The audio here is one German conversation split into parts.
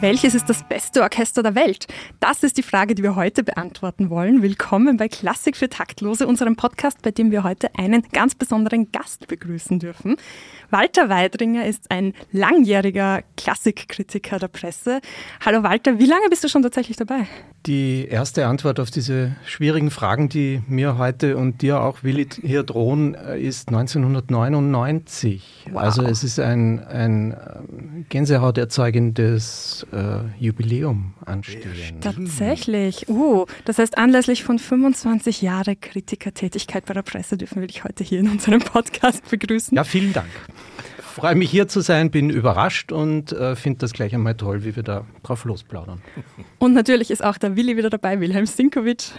Welches ist das beste Orchester der Welt? Das ist die Frage, die wir heute beantworten wollen. Willkommen bei Klassik für Taktlose, unserem Podcast, bei dem wir heute einen ganz besonderen Gast begrüßen dürfen. Walter Weidringer ist ein langjähriger Klassikkritiker der Presse. Hallo Walter, wie lange bist du schon tatsächlich dabei? Die erste Antwort auf diese schwierigen Fragen, die mir heute und dir auch, Willi, hier drohen, äh, ist 1999. Wow. Also es ist ein, ein ähm, gänsehauterzeugendes äh, Jubiläum anstehen. Tatsächlich. Uh, das heißt, anlässlich von 25 Jahre Kritikertätigkeit bei der Presse dürfen wir dich heute hier in unserem Podcast begrüßen. Ja, vielen Dank freue mich hier zu sein, bin überrascht und äh, finde das gleich einmal toll, wie wir da drauf losplaudern. Und natürlich ist auch der Willi wieder dabei, Wilhelm Stinkovic,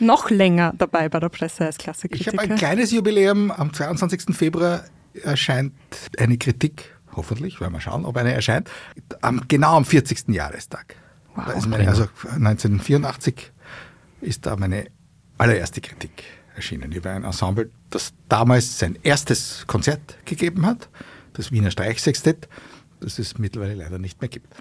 noch länger dabei bei der Presse als Klassikkritiker. Ich habe ein kleines Jubiläum. Am 22. Februar erscheint eine Kritik, hoffentlich, werden wir schauen, ob eine erscheint, am, genau am 40. Jahrestag. Wow. Meine, also 1984 ist da meine allererste Kritik erschienen über ein Ensemble, das damals sein erstes Konzert gegeben hat das Wiener Streichsextett, das es mittlerweile leider nicht mehr gibt.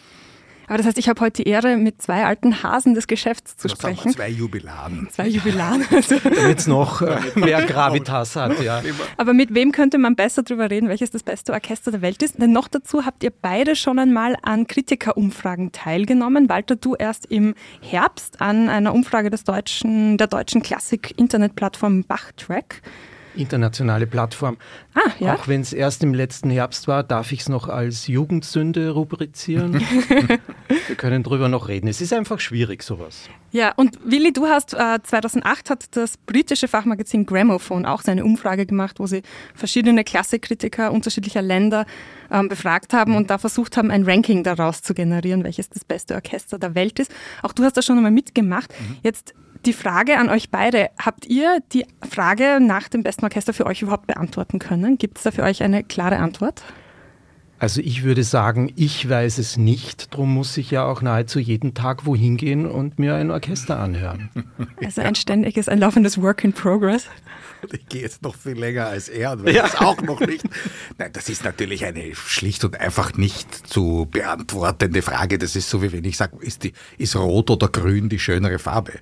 Aber das heißt, ich habe heute die Ehre, mit zwei alten Hasen des Geschäfts zu das sprechen. Zwei Jubiladen. Zwei Jubiladen. Damit es noch äh, mehr Gravitas hat. Ja. Aber mit wem könnte man besser darüber reden, welches das beste Orchester der Welt ist? Denn noch dazu habt ihr beide schon einmal an Kritikerumfragen teilgenommen. Walter, du erst im Herbst an einer Umfrage des deutschen, der deutschen Klassik-Internetplattform Bachtrack internationale Plattform. Ah, ja. Auch wenn es erst im letzten Herbst war, darf ich es noch als Jugendsünde rubrizieren. Wir können darüber noch reden. Es ist einfach schwierig, sowas. Ja, und Willi, du hast äh, 2008 hat das britische Fachmagazin Gramophone auch seine Umfrage gemacht, wo sie verschiedene Klassikkritiker unterschiedlicher Länder ähm, befragt haben und da versucht haben, ein Ranking daraus zu generieren, welches das beste Orchester der Welt ist. Auch du hast das schon einmal mitgemacht. Mhm. Jetzt die Frage an euch beide. Habt ihr die Frage nach dem besten Orchester für euch überhaupt beantworten können? Gibt es da für euch eine klare Antwort? Also ich würde sagen, ich weiß es nicht. Darum muss ich ja auch nahezu jeden Tag wohin gehen und mir ein Orchester anhören. Also ein ständiges, ein laufendes Work in Progress. Ich gehe jetzt noch viel länger als er und weiß ja. es auch noch nicht. Nein, das ist natürlich eine schlicht und einfach nicht zu beantwortende Frage. Das ist so, wie wenn ich sage, ist, ist Rot oder Grün die schönere Farbe?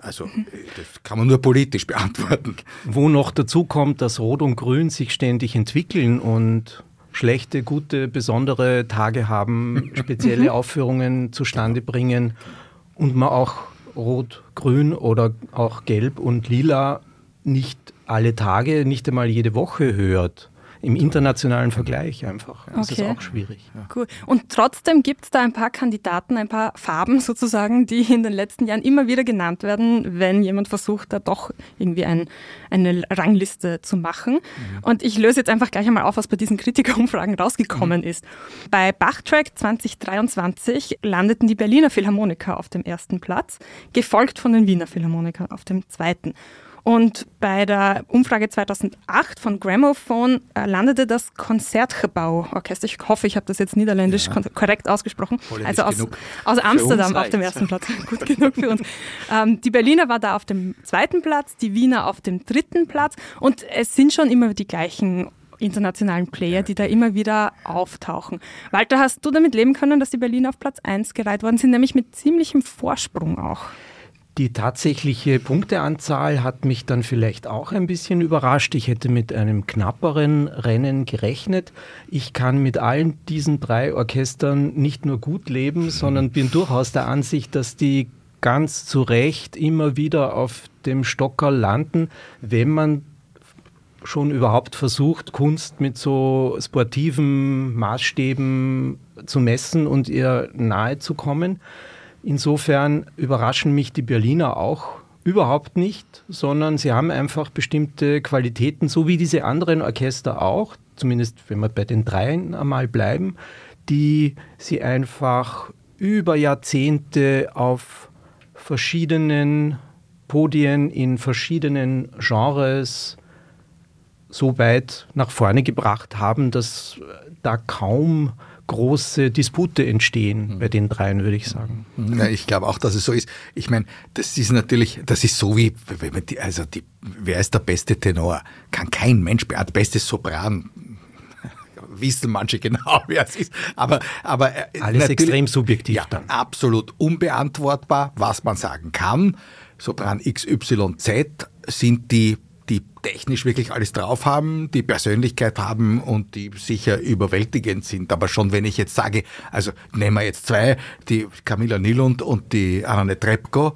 Also das kann man nur politisch beantworten. Wo noch dazu kommt, dass Rot und Grün sich ständig entwickeln und schlechte, gute, besondere Tage haben, spezielle Aufführungen zustande bringen und man auch Rot, Grün oder auch Gelb und Lila nicht alle Tage, nicht einmal jede Woche hört im internationalen Vergleich einfach. Das okay. ist auch schwierig. Ja. Cool. Und trotzdem gibt es da ein paar Kandidaten, ein paar Farben sozusagen, die in den letzten Jahren immer wieder genannt werden, wenn jemand versucht, da doch irgendwie ein, eine Rangliste zu machen. Mhm. Und ich löse jetzt einfach gleich einmal auf, was bei diesen Kritikerumfragen rausgekommen mhm. ist. Bei Bachtrack 2023 landeten die Berliner Philharmoniker auf dem ersten Platz, gefolgt von den Wiener Philharmonikern auf dem zweiten. Und bei der Umfrage 2008 von Gramophone äh, landete das Konzertgebouw-Orchester. Ich hoffe, ich habe das jetzt niederländisch ja. korrekt ausgesprochen. also aus, aus Amsterdam auf dem ersten Platz. Gut genug für uns. Ähm, die Berliner war da auf dem zweiten Platz, die Wiener auf dem dritten Platz. Und es sind schon immer die gleichen internationalen Player, die da immer wieder auftauchen. Walter, hast du damit leben können, dass die Berliner auf Platz 1 gereiht worden sind, nämlich mit ziemlichem Vorsprung auch? Die tatsächliche Punkteanzahl hat mich dann vielleicht auch ein bisschen überrascht. Ich hätte mit einem knapperen Rennen gerechnet. Ich kann mit allen diesen drei Orchestern nicht nur gut leben, sondern bin durchaus der Ansicht, dass die ganz zu Recht immer wieder auf dem Stocker landen, wenn man schon überhaupt versucht, Kunst mit so sportiven Maßstäben zu messen und ihr nahe zu kommen. Insofern überraschen mich die Berliner auch überhaupt nicht, sondern sie haben einfach bestimmte Qualitäten, so wie diese anderen Orchester auch, zumindest wenn wir bei den dreien einmal bleiben, die sie einfach über Jahrzehnte auf verschiedenen Podien in verschiedenen Genres so weit nach vorne gebracht haben, dass da kaum große Dispute entstehen mhm. bei den dreien, würde ich sagen. Ja, ich glaube auch, dass es so ist. Ich meine, das ist natürlich, das ist so wie, wenn man die, also die, wer ist der beste Tenor? Kann kein Mensch beantworten. Der beste Sopran wissen manche genau, wer es ist. Aber, aber äh, alles extrem subjektiv ja, dann. Absolut unbeantwortbar, was man sagen kann. Sopran XYZ sind die die technisch wirklich alles drauf haben, die Persönlichkeit haben und die sicher überwältigend sind. Aber schon wenn ich jetzt sage, also nehmen wir jetzt zwei, die Camilla Nilund und die Anne Trepko,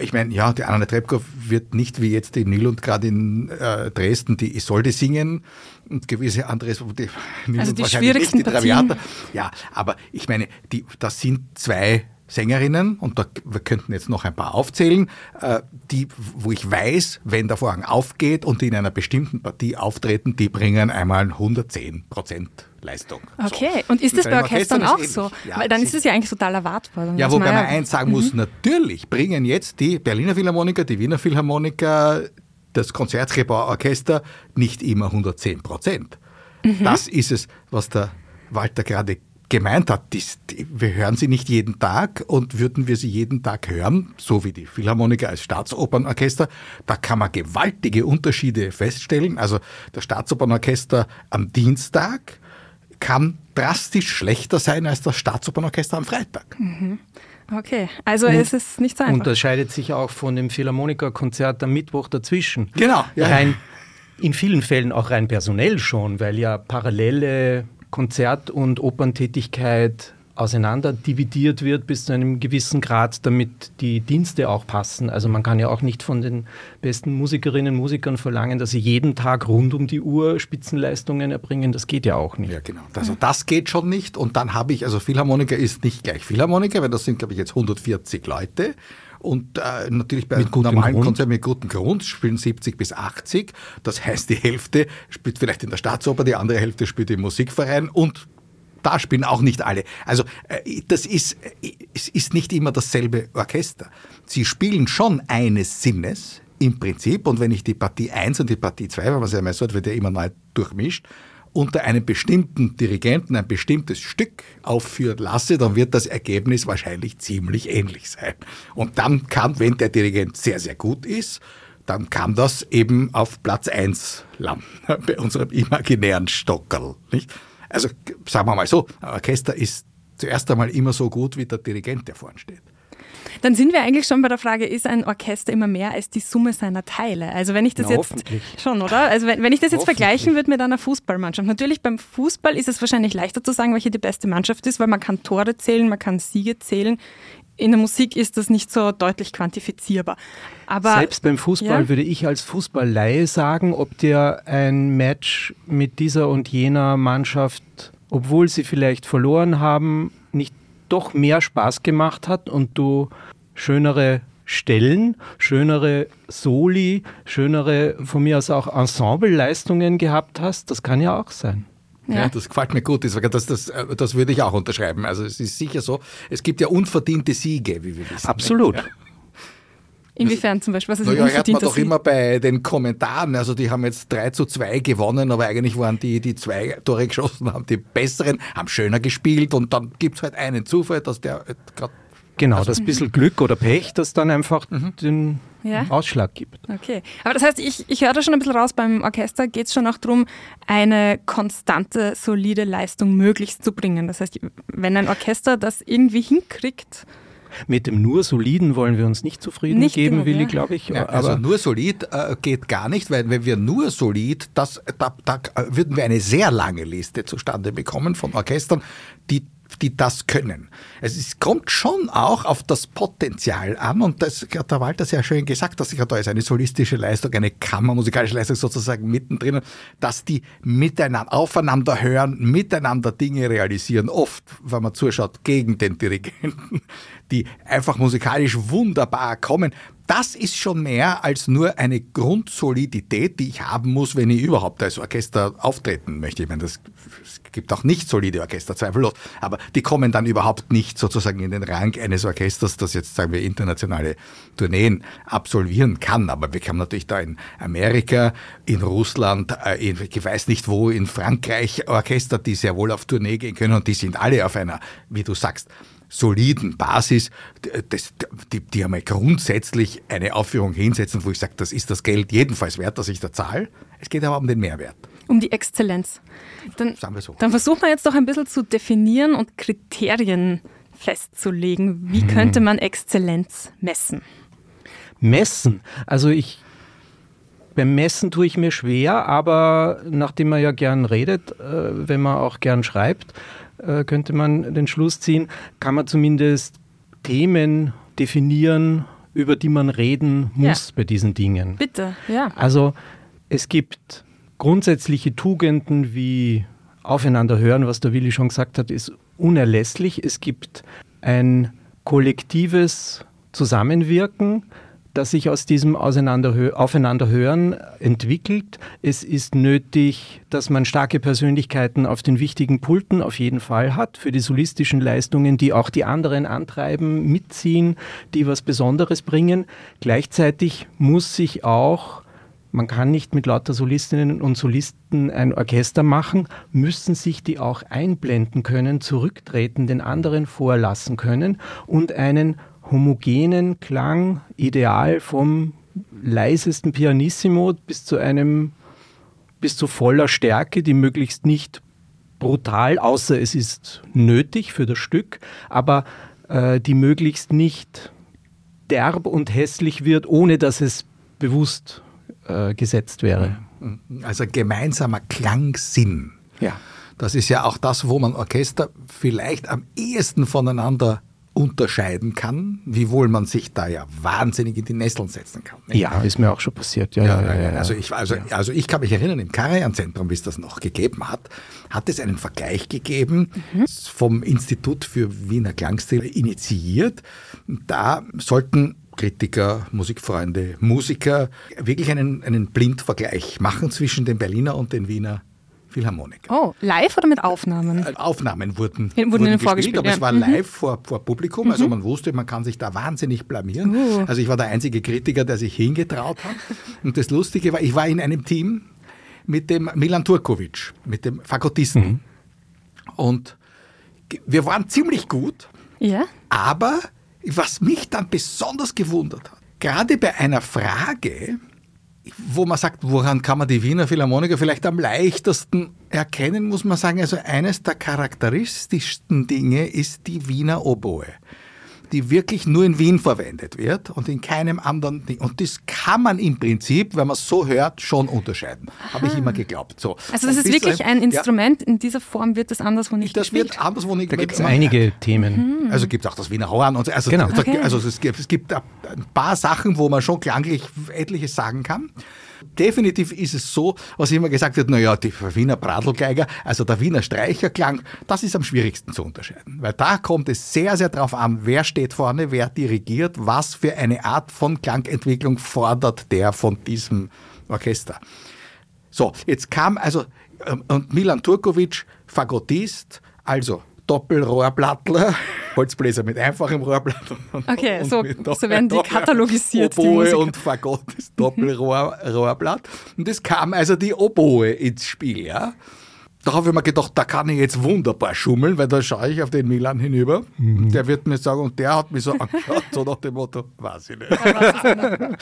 ich meine, ja, die Anna Trepko wird nicht wie jetzt die Nilund gerade in äh, Dresden die Isolde singen und gewisse andere, die Nilund also die schwierigsten nicht, die Traviata. Ja, aber ich meine, die, das sind zwei Sängerinnen, und da, wir könnten jetzt noch ein paar aufzählen, äh, die, wo ich weiß, wenn der Vorhang aufgeht und die in einer bestimmten Partie auftreten, die bringen einmal 110 Prozent Leistung. Okay, so. und ist das bei Orchestern auch so? Ja, Weil dann ist es ja eigentlich total erwartbar. Ja, wobei man eins sagen muss, mhm. natürlich bringen jetzt die Berliner Philharmoniker, die Wiener Philharmoniker, das Konzertgebauorchester nicht immer 110 Prozent. Mhm. Das ist es, was der Walter gerade gemeint hat, die, die, wir hören sie nicht jeden Tag und würden wir sie jeden Tag hören, so wie die Philharmoniker als Staatsopernorchester, da kann man gewaltige Unterschiede feststellen. Also das Staatsopernorchester am Dienstag kann drastisch schlechter sein als das Staatsopernorchester am Freitag. Mhm. Okay, also und, es ist nicht so einfach. Unterscheidet sich auch von dem Philharmonikerkonzert am Mittwoch dazwischen. Genau. Ja. Rein, in vielen Fällen auch rein personell schon, weil ja parallele Konzert- und Operntätigkeit auseinander dividiert wird bis zu einem gewissen Grad, damit die Dienste auch passen. Also man kann ja auch nicht von den besten Musikerinnen und Musikern verlangen, dass sie jeden Tag rund um die Uhr Spitzenleistungen erbringen. Das geht ja auch nicht. Ja, genau. Also das geht schon nicht. Und dann habe ich, also Philharmoniker ist nicht gleich Philharmoniker, weil das sind, glaube ich, jetzt 140 Leute. Und äh, natürlich bei normalen Grund. Konzerten mit gutem Grund spielen 70 bis 80. Das heißt, die Hälfte spielt vielleicht in der Staatsoper, die andere Hälfte spielt im Musikverein und da spielen auch nicht alle. Also äh, das ist, äh, es ist nicht immer dasselbe Orchester. Sie spielen schon eines Sinnes im Prinzip und wenn ich die Partie 1 und die Partie 2, weil man es ja mal so wird ja immer neu durchmischt, unter einem bestimmten Dirigenten ein bestimmtes Stück aufführen lasse, dann wird das Ergebnis wahrscheinlich ziemlich ähnlich sein. Und dann kann, wenn der Dirigent sehr, sehr gut ist, dann kann das eben auf Platz 1 landen, bei unserem imaginären Stockerl. Nicht? Also sagen wir mal so, ein Orchester ist zuerst einmal immer so gut wie der Dirigent, der vorne steht. Dann sind wir eigentlich schon bei der Frage, ist ein Orchester immer mehr als die Summe seiner Teile? Also wenn ich das Na, jetzt schon, oder? Also wenn, wenn ich das jetzt vergleichen würde mit einer Fußballmannschaft. Natürlich beim Fußball ist es wahrscheinlich leichter zu sagen, welche die beste Mannschaft ist, weil man kann Tore zählen, man kann Siege zählen. In der Musik ist das nicht so deutlich quantifizierbar. Aber, Selbst beim Fußball ja? würde ich als Fußballleihe sagen, ob dir ein Match mit dieser und jener Mannschaft, obwohl sie vielleicht verloren haben, nicht doch mehr Spaß gemacht hat und du schönere Stellen, schönere Soli, schönere, von mir aus auch Ensembleleistungen gehabt hast. Das kann ja auch sein. Ja. ja. das gefällt mir gut. Das, das, das, äh, das, würde ich auch unterschreiben. Also es ist sicher so, es gibt ja unverdiente Siege, wie wir wissen. Absolut. Ja. Inwiefern zum Beispiel? Was ist naja, hört man doch immer bei den Kommentaren. Also die haben jetzt 3 zu 2 gewonnen, aber eigentlich waren die, die zwei Tore geschossen haben, die besseren, haben schöner gespielt und dann gibt es halt einen Zufall, dass der gerade Genau, also, das bisschen Glück oder Pech, das dann einfach mhm. den ja? Ausschlag gibt. Okay, aber das heißt, ich, ich höre da schon ein bisschen raus, beim Orchester geht es schon auch darum, eine konstante, solide Leistung möglichst zu bringen. Das heißt, wenn ein Orchester das irgendwie hinkriegt, mit dem nur Soliden wollen wir uns nicht zufrieden nicht geben, genug, Willi, ja. glaube ich. Ja, also nur solid äh, geht gar nicht, weil wenn wir nur solid, das, da, da würden wir eine sehr lange Liste zustande bekommen von Orchestern, die die das können. Es ist, kommt schon auch auf das Potenzial an und das hat der Walter sehr schön gesagt, dass da ist eine solistische Leistung, eine kammermusikalische Leistung sozusagen mittendrin, dass die miteinander, aufeinander hören, miteinander Dinge realisieren, oft, wenn man zuschaut, gegen den Dirigenten, die einfach musikalisch wunderbar kommen. das ist schon mehr als nur eine Grundsolidität, die ich haben muss, wenn ich überhaupt als Orchester auftreten möchte. Ich meine, das, es gibt auch nicht solide Orchester, zweifellos, aber die kommen dann überhaupt nicht sozusagen in den Rang eines Orchesters, das jetzt, sagen wir, internationale Tourneen absolvieren kann. Aber wir haben natürlich da in Amerika, in Russland, äh, in, ich weiß nicht wo, in Frankreich Orchester, die sehr wohl auf Tournee gehen können und die sind alle auf einer, wie du sagst, soliden Basis, das, die, die einmal grundsätzlich eine Aufführung hinsetzen, wo ich sage, das ist das Geld jedenfalls wert, dass ich da zahle. Es geht aber um den Mehrwert. Um die Exzellenz. Dann, Sagen wir so. dann versuchen wir jetzt doch ein bisschen zu definieren und Kriterien festzulegen. Wie hm. könnte man Exzellenz messen? Messen. Also ich beim Messen tue ich mir schwer, aber nachdem man ja gern redet, äh, wenn man auch gern schreibt, äh, könnte man den Schluss ziehen, kann man zumindest Themen definieren, über die man reden muss ja. bei diesen Dingen. Bitte, ja. Also es gibt grundsätzliche Tugenden wie aufeinander hören, was der Willi schon gesagt hat, ist unerlässlich. Es gibt ein kollektives Zusammenwirken, das sich aus diesem Aufeinanderhören entwickelt. Es ist nötig, dass man starke Persönlichkeiten auf den wichtigen Pulten auf jeden Fall hat, für die solistischen Leistungen, die auch die anderen antreiben, mitziehen, die was Besonderes bringen. Gleichzeitig muss sich auch man kann nicht mit lauter Solistinnen und Solisten ein Orchester machen, müssen sich die auch einblenden können, zurücktreten, den anderen vorlassen können und einen homogenen Klang, ideal vom leisesten Pianissimo bis zu einem, bis zu voller Stärke, die möglichst nicht brutal, außer es ist nötig für das Stück, aber äh, die möglichst nicht derb und hässlich wird, ohne dass es bewusst äh, gesetzt wäre. Also gemeinsamer Klangsinn. Ja. Das ist ja auch das, wo man Orchester vielleicht am ehesten voneinander unterscheiden kann, wiewohl man sich da ja wahnsinnig in die Nesseln setzen kann. Nicht? Ja, ist mir auch schon passiert. Ja, ja, ja, ja, also, ich, also, also ich kann mich erinnern, im Karajan-Zentrum, wie es das noch gegeben hat, hat es einen Vergleich gegeben, mhm. vom Institut für Wiener Klangstil initiiert. Da sollten Kritiker, Musikfreunde, Musiker wirklich einen, einen Blindvergleich machen zwischen den Berliner und den Wiener Philharmoniker. Oh, live oder mit Aufnahmen? Äh, Aufnahmen wurden, wurden, wurden gespielt, aber ja. es war mhm. live vor, vor Publikum, also mhm. man wusste, man kann sich da wahnsinnig blamieren. Uh. Also ich war der einzige Kritiker, der sich hingetraut hat. Und das Lustige war, ich war in einem Team mit dem Milan Turkovic, mit dem Fagottisten. Mhm. Und wir waren ziemlich gut, ja. aber was mich dann besonders gewundert hat, gerade bei einer Frage, wo man sagt, woran kann man die Wiener Philharmoniker vielleicht am leichtesten erkennen, muss man sagen, also eines der charakteristischsten Dinge ist die Wiener Oboe die wirklich nur in Wien verwendet wird und in keinem anderen Ding. Und das kann man im Prinzip, wenn man es so hört, schon unterscheiden. Habe ich immer geglaubt. So. Also das und ist wirklich ein Instrument, ja, in dieser Form wird das anderswo nicht das gespielt? Das wird anderswo nicht Da gibt es einige Themen. Mhm. Also gibt es auch das Wiener Horn. Und so. also, genau. okay. also es gibt, es gibt ein paar Sachen, wo man schon klanglich etliches sagen kann. Definitiv ist es so, was immer gesagt wird, naja, die Wiener Bradelgeiger, also der Wiener Streicherklang, das ist am schwierigsten zu unterscheiden. Weil da kommt es sehr, sehr darauf an, wer steht vorne, wer dirigiert, was für eine Art von Klangentwicklung fordert der von diesem Orchester. So, jetzt kam also, ähm, und Milan Turkovic, Fagottist, also Doppelrohrblattler, Holzbläser mit einfachem Rohrblatt. Okay, und so, so werden die katalogisiert. Oboe die und Fagott Doppelrohrblatt. Und es kam also die Oboe ins Spiel, ja. Da habe ich mir gedacht, da kann ich jetzt wunderbar schummeln, weil da schaue ich auf den Milan hinüber. Mhm. Der wird mir sagen, und der hat mich so angeschaut, so nach dem Motto, weiß ich nicht.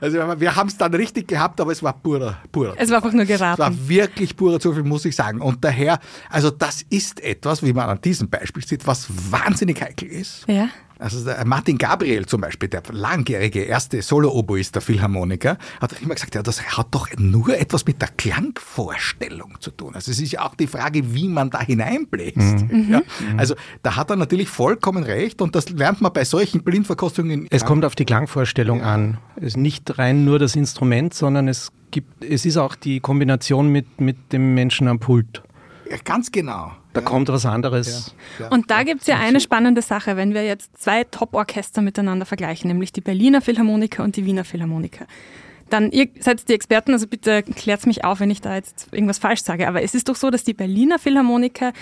also wir haben es dann richtig gehabt, aber es war purer, purer. Es war einfach nur geraten. Es war wirklich purer Zufall, muss ich sagen. Und daher, also das ist etwas, wie man an diesem Beispiel sieht, was wahnsinnig heikel ist. Ja. Also Martin Gabriel zum Beispiel, der langjährige erste Solo-Oboist der Philharmoniker, hat immer gesagt, ja, das hat doch nur etwas mit der Klangvorstellung zu tun. Also es ist ja auch die Frage, wie man da hineinbläst. Mhm. Ja, mhm. also da hat er natürlich vollkommen recht und das lernt man bei solchen Blindverkostungen. Es kommt auf die Klangvorstellung an. Es ist nicht rein nur das Instrument, sondern es gibt, es ist auch die Kombination mit, mit dem Menschen am Pult. Ja, ganz genau. Da ja. kommt was anderes. Ja, und da gibt es ja eine spannende Sache, wenn wir jetzt zwei Top-Orchester miteinander vergleichen, nämlich die Berliner Philharmoniker und die Wiener Philharmoniker. Dann, ihr seid die Experten, also bitte klärt mich auf, wenn ich da jetzt irgendwas falsch sage. Aber es ist doch so, dass die Berliner Philharmoniker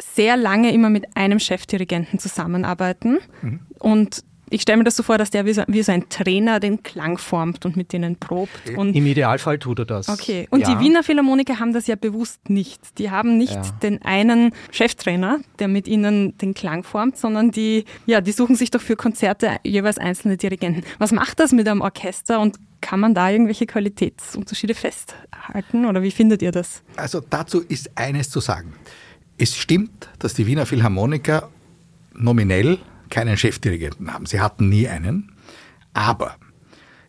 sehr lange immer mit einem Chefdirigenten zusammenarbeiten. Mhm. Und ich stelle mir das so vor, dass der wie so, wie so, ein Trainer den Klang formt und mit denen probt. Und Im Idealfall tut er das. Okay. Und ja. die Wiener Philharmoniker haben das ja bewusst nicht. Die haben nicht ja. den einen Cheftrainer, der mit ihnen den Klang formt, sondern die, ja, die suchen sich doch für Konzerte jeweils einzelne Dirigenten. Was macht das mit einem Orchester und kann man da irgendwelche Qualitätsunterschiede festhalten oder wie findet ihr das? Also dazu ist eines zu sagen. Es stimmt, dass die Wiener Philharmoniker nominell keinen Chefdirigenten haben. Sie hatten nie einen. Aber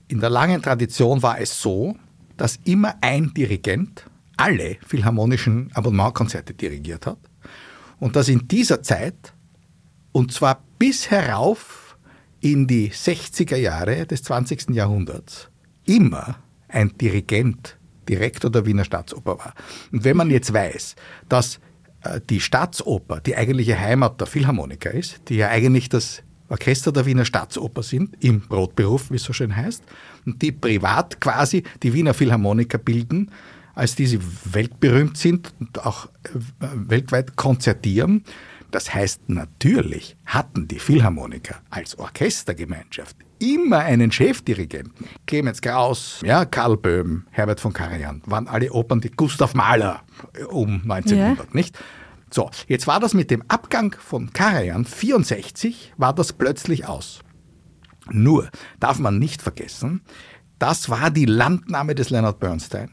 in der langen Tradition war es so, dass immer ein Dirigent alle philharmonischen Abonnementkonzerte dirigiert hat. Und dass in dieser Zeit, und zwar bis herauf in die 60er Jahre des 20. Jahrhunderts, immer ein Dirigent Direktor der Wiener Staatsoper war. Und wenn man jetzt weiß, dass die Staatsoper die eigentliche Heimat der Philharmoniker ist, die ja eigentlich das Orchester der Wiener Staatsoper sind, im Brotberuf, wie es so schön heißt, und die privat quasi die Wiener Philharmoniker bilden, als die sie weltberühmt sind und auch äh, weltweit konzertieren. Das heißt, natürlich hatten die Philharmoniker als Orchestergemeinschaft immer einen Chefdirigenten. Clemens Kraus, ja, Karl Böhm, Herbert von Karajan, waren alle Opern, die Gustav Mahler äh, um 1900, ja. nicht? So, jetzt war das mit dem Abgang von Karajan 64, war das plötzlich aus. Nur darf man nicht vergessen, das war die Landnahme des Leonard Bernstein.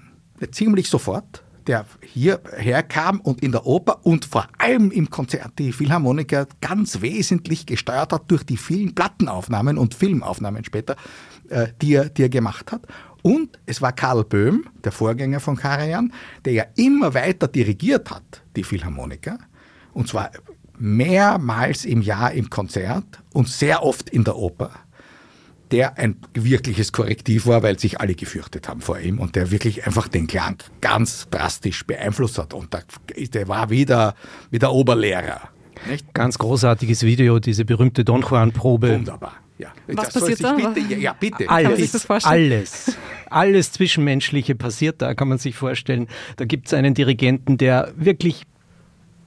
Ziemlich sofort der hierher kam und in der Oper und vor allem im Konzert die Philharmoniker ganz wesentlich gesteuert hat durch die vielen Plattenaufnahmen und Filmaufnahmen später, äh, die, er, die er gemacht hat. Und es war Karl Böhm, der Vorgänger von Karajan, der ja immer weiter dirigiert hat, die Philharmoniker. Und zwar mehrmals im Jahr im Konzert und sehr oft in der Oper der ein wirkliches Korrektiv war, weil sich alle gefürchtet haben vor ihm und der wirklich einfach den Klang ganz drastisch beeinflusst hat. Und der, der war wieder wie der Oberlehrer. Nicht? Ganz großartiges Video, diese berühmte Don Juan-Probe. Wunderbar. Ja. Was das passiert da? Bitte, ja, bitte. Alles, alles, alles Zwischenmenschliche passiert da, kann man sich vorstellen. Da gibt es einen Dirigenten, der wirklich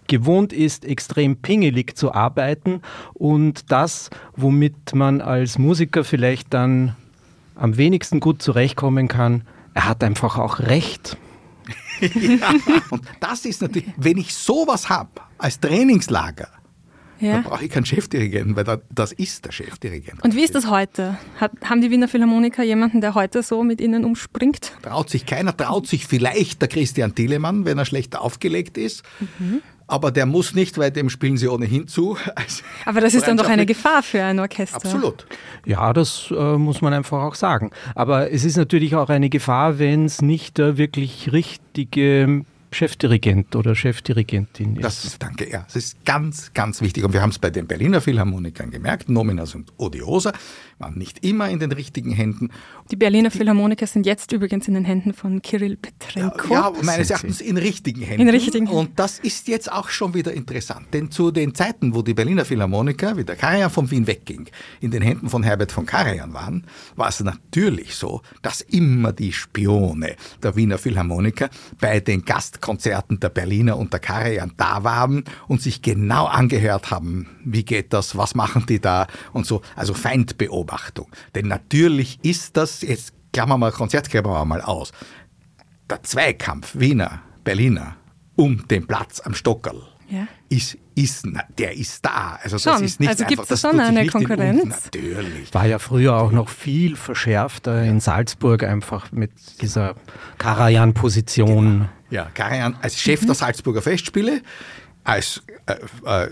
gewohnt ist, extrem pingelig zu arbeiten und das, womit man als Musiker vielleicht dann am wenigsten gut zurechtkommen kann, er hat einfach auch recht. ja, und das ist natürlich, wenn ich sowas habe als Trainingslager, ja. Da brauche ich keinen Chefdirigenten, weil das ist der Chefdirigent. Und wie ist das heute? Hat, haben die Wiener Philharmoniker jemanden, der heute so mit ihnen umspringt? Traut sich keiner, traut sich vielleicht der Christian Thielemann, wenn er schlecht aufgelegt ist. Mhm aber der muss nicht, weil dem spielen sie ohnehin zu. aber das ist dann doch eine Gefahr für ein Orchester. Absolut. Ja, das äh, muss man einfach auch sagen. Aber es ist natürlich auch eine Gefahr, wenn es nicht der wirklich richtige Chefdirigent oder Chefdirigentin ist. Das ist, danke, ja. Das ist ganz, ganz wichtig. Und wir haben es bei den Berliner Philharmonikern gemerkt. Nominas und Odiosa waren nicht immer in den richtigen Händen. Die Berliner Philharmoniker sind jetzt übrigens in den Händen von Kirill Petrenko. Ja, ja meines Erachtens in richtigen Händen. In richtigen Händen. Und das ist jetzt auch schon wieder interessant. Denn zu den Zeiten, wo die Berliner Philharmoniker, wie der Karajan von Wien wegging, in den Händen von Herbert von Karajan waren, war es natürlich so, dass immer die Spione der Wiener Philharmoniker bei den Gast Konzerten der Berliner und der Karajan da waren und sich genau angehört haben, wie geht das, was machen die da und so, also Feindbeobachtung. Denn natürlich ist das, jetzt klammern wir Konzertklammern mal aus, der Zweikampf Wiener, Berliner um den Platz am Stockerl ja. ist, ist, der ist da. Also das schon. ist nicht also gibt es schon eine Konkurrenz? Natürlich. War ja früher auch noch viel verschärfter in Salzburg einfach mit dieser Karajan-Position. Genau. Ja, Karajan als Chef mhm. der Salzburger Festspiele als äh, äh,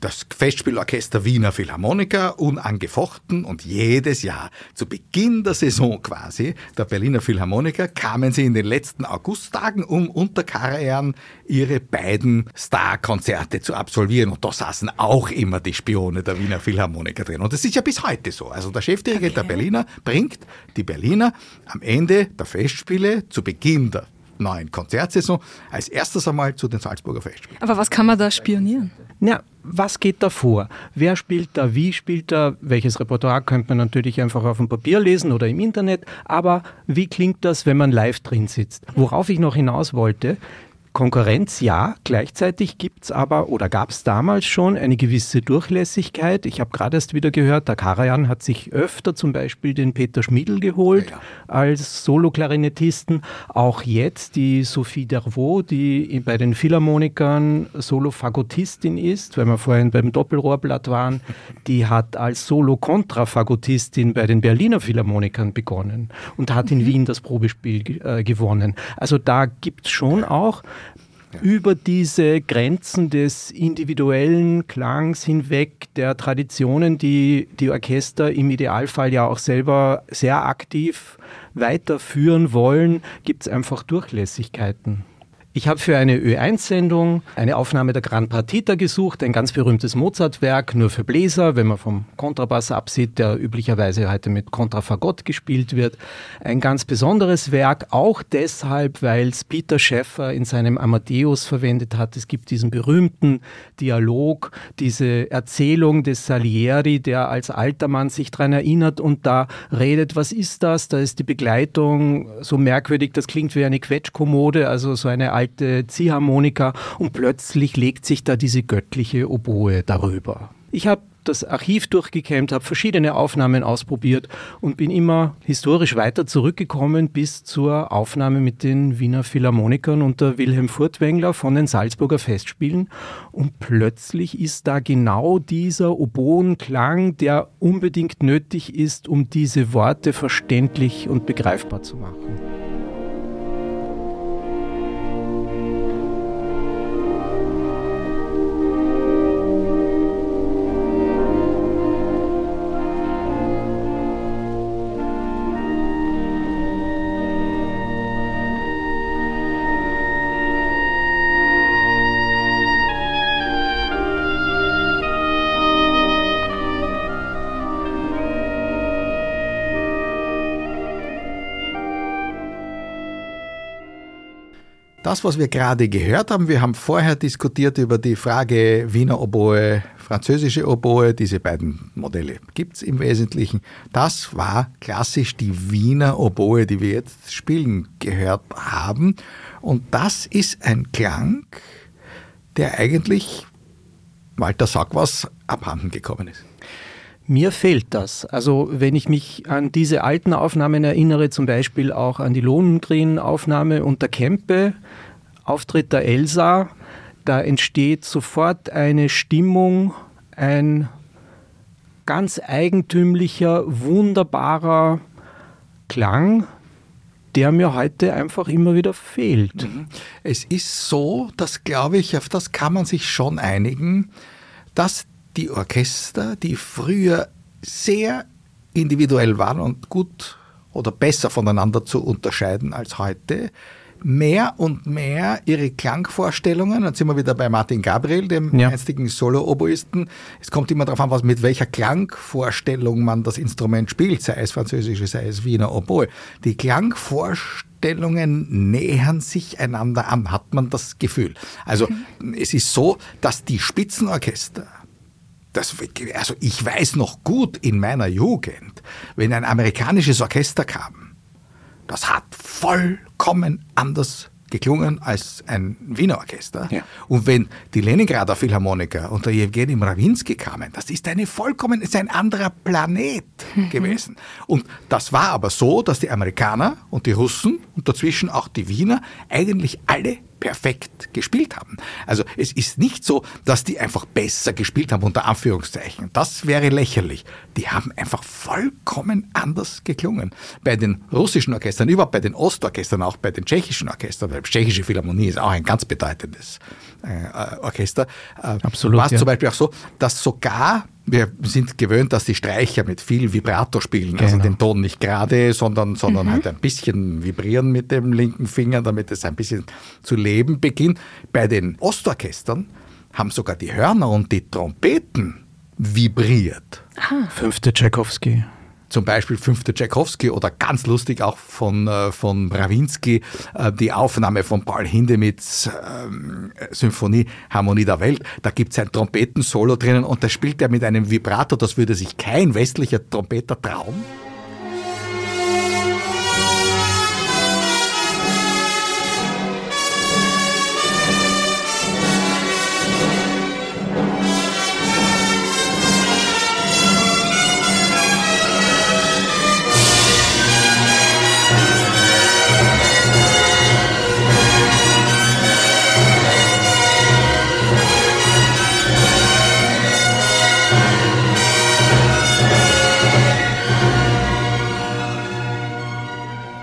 das Festspielorchester Wiener Philharmoniker unangefochten und jedes Jahr zu Beginn der Saison quasi der Berliner Philharmoniker kamen sie in den letzten Augusttagen, um unter Karajan ihre beiden Starkonzerte zu absolvieren und da saßen auch immer die Spione der Wiener Philharmoniker drin und das ist ja bis heute so. Also der Chefdirigent okay. der Berliner bringt die Berliner am Ende der Festspiele zu Beginn der neuen Konzertsaison als erstes einmal zu den Salzburger Festspielen. Aber was kann man da spionieren? Ja, was geht da vor? Wer spielt da? Wie spielt da? Welches Repertoire könnte man natürlich einfach auf dem Papier lesen oder im Internet? Aber wie klingt das, wenn man live drin sitzt? Worauf ich noch hinaus wollte, Konkurrenz ja, gleichzeitig gibt es aber oder gab es damals schon eine gewisse Durchlässigkeit. Ich habe gerade erst wieder gehört, der Karajan hat sich öfter zum Beispiel den Peter Schmidl geholt ja, ja. als Solo-Klarinettisten. Auch jetzt die Sophie Dervaux, die bei den Philharmonikern Solo-Fagottistin ist, weil wir vorhin beim Doppelrohrblatt waren, die hat als Solo-Kontrafagottistin bei den Berliner Philharmonikern begonnen und hat in mhm. Wien das Probespiel äh, gewonnen. Also da gibt es schon auch über diese Grenzen des individuellen Klangs hinweg, der Traditionen, die die Orchester im Idealfall ja auch selber sehr aktiv weiterführen wollen, gibt es einfach Durchlässigkeiten. Ich habe für eine Ö1-Sendung eine Aufnahme der Gran Partita gesucht, ein ganz berühmtes Mozart-Werk, nur für Bläser, wenn man vom Kontrabass absieht, der üblicherweise heute mit Kontrafagott gespielt wird. Ein ganz besonderes Werk, auch deshalb, weil es Peter Schäffer in seinem Amadeus verwendet hat. Es gibt diesen berühmten Dialog, diese Erzählung des Salieri, der als alter Mann sich daran erinnert und da redet, was ist das? Da ist die Begleitung so merkwürdig, das klingt wie eine Quetschkommode, also so eine alte alte Ziehharmonika und plötzlich legt sich da diese göttliche Oboe darüber. Ich habe das Archiv durchgekämmt, habe verschiedene Aufnahmen ausprobiert und bin immer historisch weiter zurückgekommen bis zur Aufnahme mit den Wiener Philharmonikern unter Wilhelm Furtwängler von den Salzburger Festspielen. Und plötzlich ist da genau dieser Oboenklang, der unbedingt nötig ist, um diese Worte verständlich und begreifbar zu machen. Das, was wir gerade gehört haben, wir haben vorher diskutiert über die Frage Wiener Oboe, französische Oboe, diese beiden Modelle gibt es im Wesentlichen. Das war klassisch die Wiener Oboe, die wir jetzt spielen gehört haben. Und das ist ein Klang, der eigentlich, Walter sag was, abhanden gekommen ist. Mir fehlt das. Also wenn ich mich an diese alten Aufnahmen erinnere, zum Beispiel auch an die Lohengrin-Aufnahme unter Kempe, Auftritt der Elsa, da entsteht sofort eine Stimmung, ein ganz eigentümlicher, wunderbarer Klang, der mir heute einfach immer wieder fehlt. Mhm. Es ist so, das glaube ich, auf das kann man sich schon einigen, dass die Orchester, die früher sehr individuell waren und gut oder besser voneinander zu unterscheiden als heute, mehr und mehr ihre Klangvorstellungen, dann sind wir wieder bei Martin Gabriel, dem ja. einstigen Solo-Oboisten, es kommt immer darauf an, was, mit welcher Klangvorstellung man das Instrument spielt, sei es französische, sei es Wiener Oboe. Die Klangvorstellungen nähern sich einander an, hat man das Gefühl. Also mhm. es ist so, dass die Spitzenorchester das, also ich weiß noch gut in meiner Jugend, wenn ein amerikanisches Orchester kam, das hat vollkommen anders geklungen als ein Wiener Orchester. Ja. Und wenn die Leningrader Philharmoniker unter Jewgeni Mrawinsky kamen, das ist eine vollkommen, ist ein anderer Planet mhm. gewesen. Und das war aber so, dass die Amerikaner und die Russen und dazwischen auch die Wiener eigentlich alle perfekt gespielt haben. Also es ist nicht so, dass die einfach besser gespielt haben, unter Anführungszeichen. Das wäre lächerlich. Die haben einfach vollkommen anders geklungen. Bei den russischen Orchestern, überhaupt bei den Ostorchestern, auch bei den tschechischen Orchestern, weil tschechische Philharmonie ist auch ein ganz bedeutendes äh, Orchester, äh, Absolut, war es ja. zum Beispiel auch so, dass sogar wir sind gewöhnt, dass die Streicher mit viel Vibrato spielen, also genau. also den Ton nicht gerade, sondern, sondern mhm. halt ein bisschen vibrieren mit dem linken Finger, damit es ein bisschen zu leben beginnt. Bei den Ostorchestern haben sogar die Hörner und die Trompeten vibriert. Aha. Fünfte Tchaikovsky. Zum Beispiel Fünfte Tchaikovsky oder ganz lustig auch von, äh, von Brawinski, äh, die Aufnahme von Paul Hindemiths ähm, Symphonie Harmonie der Welt. Da gibt es ein Trompetensolo drinnen und da spielt er mit einem Vibrato, das würde sich kein westlicher Trompeter trauen.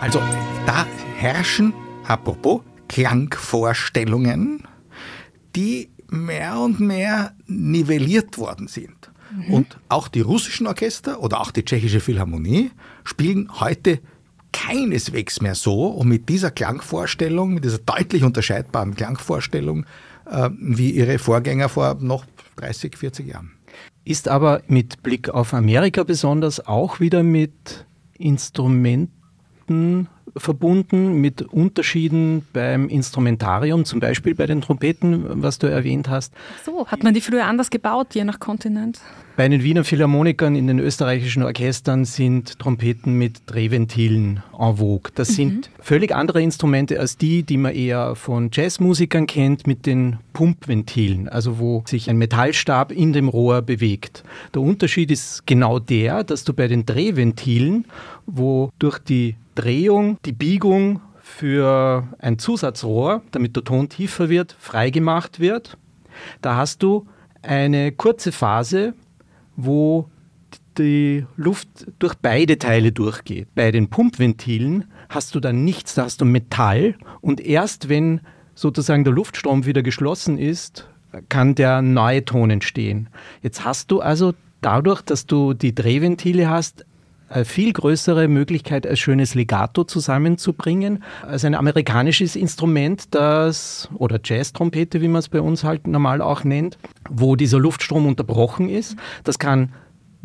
Also da herrschen, apropos, Klangvorstellungen, die mehr und mehr nivelliert worden sind. Mhm. Und auch die russischen Orchester oder auch die tschechische Philharmonie spielen heute keineswegs mehr so und mit dieser Klangvorstellung, mit dieser deutlich unterscheidbaren Klangvorstellung, äh, wie ihre Vorgänger vor noch 30, 40 Jahren. Ist aber mit Blick auf Amerika besonders auch wieder mit Instrumenten Trompeten verbunden mit Unterschieden beim Instrumentarium, zum Beispiel bei den Trompeten, was du erwähnt hast. So, hat man die früher anders gebaut, je nach Kontinent? Bei den Wiener Philharmonikern in den österreichischen Orchestern sind Trompeten mit Drehventilen en vogue. Das mhm. sind völlig andere Instrumente als die, die man eher von Jazzmusikern kennt, mit den Pumpventilen, also wo sich ein Metallstab in dem Rohr bewegt. Der Unterschied ist genau der, dass du bei den Drehventilen, wo durch die Drehung, die Biegung für ein Zusatzrohr, damit der Ton tiefer wird, freigemacht wird. Da hast du eine kurze Phase, wo die Luft durch beide Teile durchgeht. Bei den Pumpventilen hast du dann nichts, da hast du Metall und erst wenn sozusagen der Luftstrom wieder geschlossen ist, kann der neue Ton entstehen. Jetzt hast du also dadurch, dass du die Drehventile hast, viel größere Möglichkeit, ein schönes Legato zusammenzubringen. Also ein amerikanisches Instrument, das, oder Jazz-Trompete, wie man es bei uns halt normal auch nennt, wo dieser Luftstrom unterbrochen ist. Das kann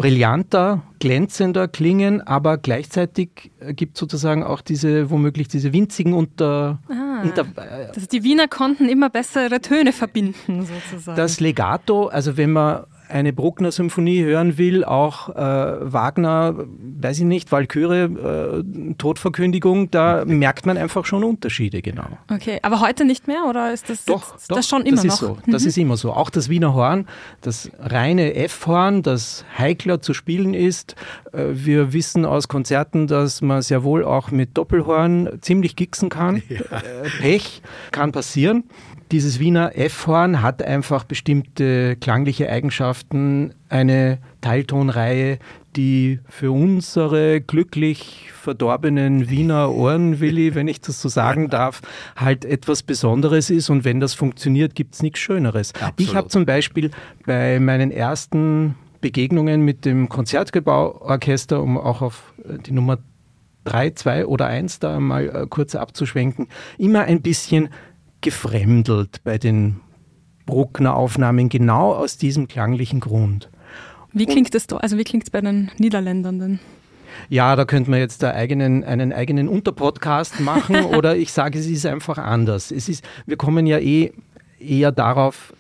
brillanter, glänzender klingen, aber gleichzeitig gibt es sozusagen auch diese, womöglich diese winzigen Unter... Ah, Inter, äh, die Wiener konnten immer bessere Töne verbinden, sozusagen. Das Legato, also wenn man eine Bruckner-Symphonie hören will, auch äh, Wagner, weiß ich nicht, Walküre, äh, Todverkündigung, da merkt man einfach schon Unterschiede, genau. Okay, aber heute nicht mehr oder ist das, doch, jetzt, doch, das schon immer das noch? Ist so, das mhm. ist immer so. Auch das Wiener Horn, das reine F-Horn, das heikler zu spielen ist. Äh, wir wissen aus Konzerten, dass man sehr wohl auch mit Doppelhorn ziemlich gixen kann. Ja. Äh, Pech kann passieren. Dieses Wiener F-Horn hat einfach bestimmte klangliche Eigenschaften, eine Teiltonreihe, die für unsere glücklich verdorbenen Wiener Ohren, Willi, wenn ich das so sagen darf, halt etwas Besonderes ist. Und wenn das funktioniert, gibt es nichts Schöneres. Absolut. Ich habe zum Beispiel bei meinen ersten Begegnungen mit dem Konzertgebauorchester, um auch auf die Nummer 3, 2 oder 1 da mal äh, kurz abzuschwenken, immer ein bisschen gefremdelt bei den Bruckner Aufnahmen, genau aus diesem klanglichen Grund. Wie klingt es also wie klingt es bei den Niederländern denn? Ja, da könnte man jetzt eigenen, einen eigenen Unterpodcast machen oder ich sage, es ist einfach anders. Es ist, wir kommen ja eh eher darauf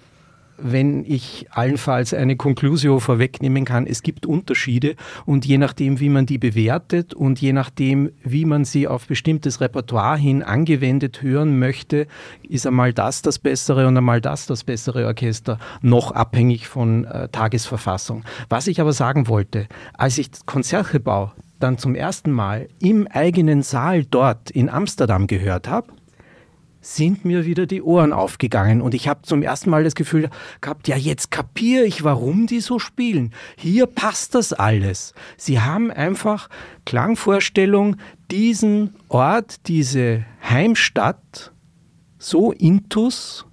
wenn ich allenfalls eine Conclusio vorwegnehmen kann, es gibt Unterschiede und je nachdem, wie man die bewertet und je nachdem, wie man sie auf bestimmtes Repertoire hin angewendet hören möchte, ist einmal das das bessere und einmal das das bessere Orchester, noch abhängig von äh, Tagesverfassung. Was ich aber sagen wollte, als ich Konzertgebau dann zum ersten Mal im eigenen Saal dort in Amsterdam gehört habe, sind mir wieder die Ohren aufgegangen und ich habe zum ersten Mal das Gefühl gehabt, ja, jetzt kapiere ich, warum die so spielen. Hier passt das alles. Sie haben einfach Klangvorstellung, diesen Ort, diese Heimstadt so intus,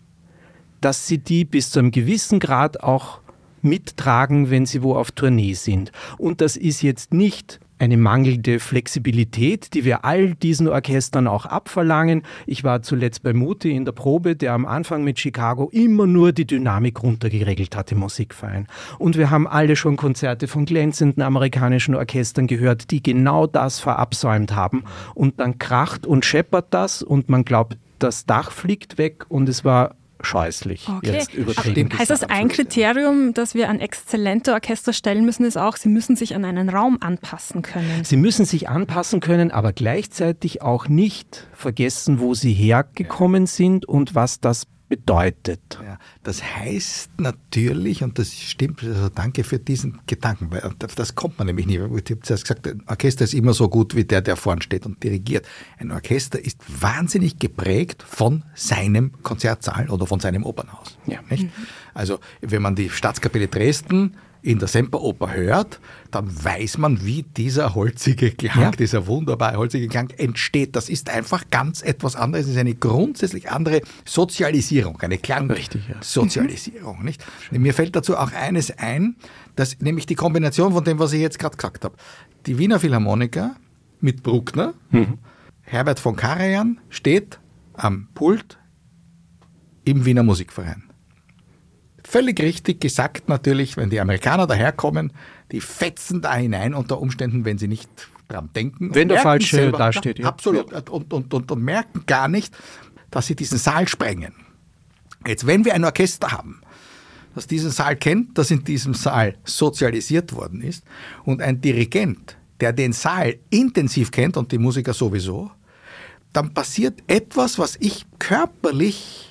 dass sie die bis zu einem gewissen Grad auch mittragen, wenn sie wo auf Tournee sind. Und das ist jetzt nicht eine mangelnde Flexibilität, die wir all diesen Orchestern auch abverlangen. Ich war zuletzt bei Muti in der Probe, der am Anfang mit Chicago immer nur die Dynamik runtergeregelt hat im Musikverein. Und wir haben alle schon Konzerte von glänzenden amerikanischen Orchestern gehört, die genau das verabsäumt haben. Und dann kracht und scheppert das und man glaubt, das Dach fliegt weg und es war scheußlich. Okay. Jetzt übertrieben. Heißt das ein Kriterium, das wir an exzellente Orchester stellen müssen, ist auch, sie müssen sich an einen Raum anpassen können? Sie müssen sich anpassen können, aber gleichzeitig auch nicht vergessen, wo sie hergekommen sind und was das bedeutet. Ja, das heißt natürlich, und das stimmt, also danke für diesen Gedanken, weil das kommt man nämlich nie. Ich habe zuerst gesagt, ein Orchester ist immer so gut wie der, der vorn steht und dirigiert. Ein Orchester ist wahnsinnig geprägt von seinem Konzertsaal oder von seinem Opernhaus. Ja. Nicht? Mhm. Also wenn man die Staatskapelle Dresden in der Semperoper hört, dann weiß man, wie dieser holzige Klang, ja. dieser wunderbare holzige Klang entsteht. Das ist einfach ganz etwas anderes. Es ist eine grundsätzlich andere Sozialisierung, eine Klangsozialisierung. Ja. Nicht? Mir fällt dazu auch eines ein, dass nämlich die Kombination von dem, was ich jetzt gerade gesagt habe. Die Wiener Philharmoniker mit Bruckner, mhm. Herbert von Karajan steht am Pult im Wiener Musikverein. Völlig richtig gesagt natürlich, wenn die Amerikaner daherkommen, die fetzen da hinein unter Umständen, wenn sie nicht dran denken. Wenn der Falsche selber, da steht. Ja. Absolut. Und, und, und, und merken gar nicht, dass sie diesen Saal sprengen. Jetzt, wenn wir ein Orchester haben, das diesen Saal kennt, das in diesem Saal sozialisiert worden ist, und ein Dirigent, der den Saal intensiv kennt und die Musiker sowieso, dann passiert etwas, was ich körperlich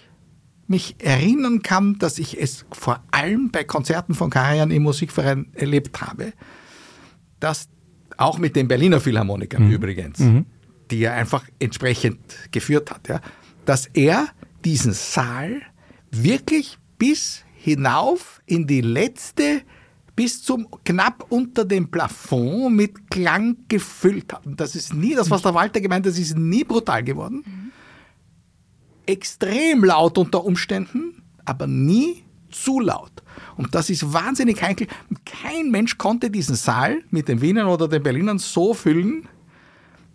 mich erinnern kann, dass ich es vor allem bei Konzerten von Karajan im Musikverein erlebt habe, dass auch mit den Berliner Philharmonikern mhm. übrigens, mhm. die er einfach entsprechend geführt hat, ja, dass er diesen Saal wirklich bis hinauf in die letzte, bis zum knapp unter dem Plafond mit Klang gefüllt hat. Und das ist nie, das was der Walter gemeint hat, das ist nie brutal geworden. Mhm extrem laut unter Umständen, aber nie zu laut. Und das ist wahnsinnig heikel. Kein Mensch konnte diesen Saal mit den Wienern oder den Berlinern so füllen,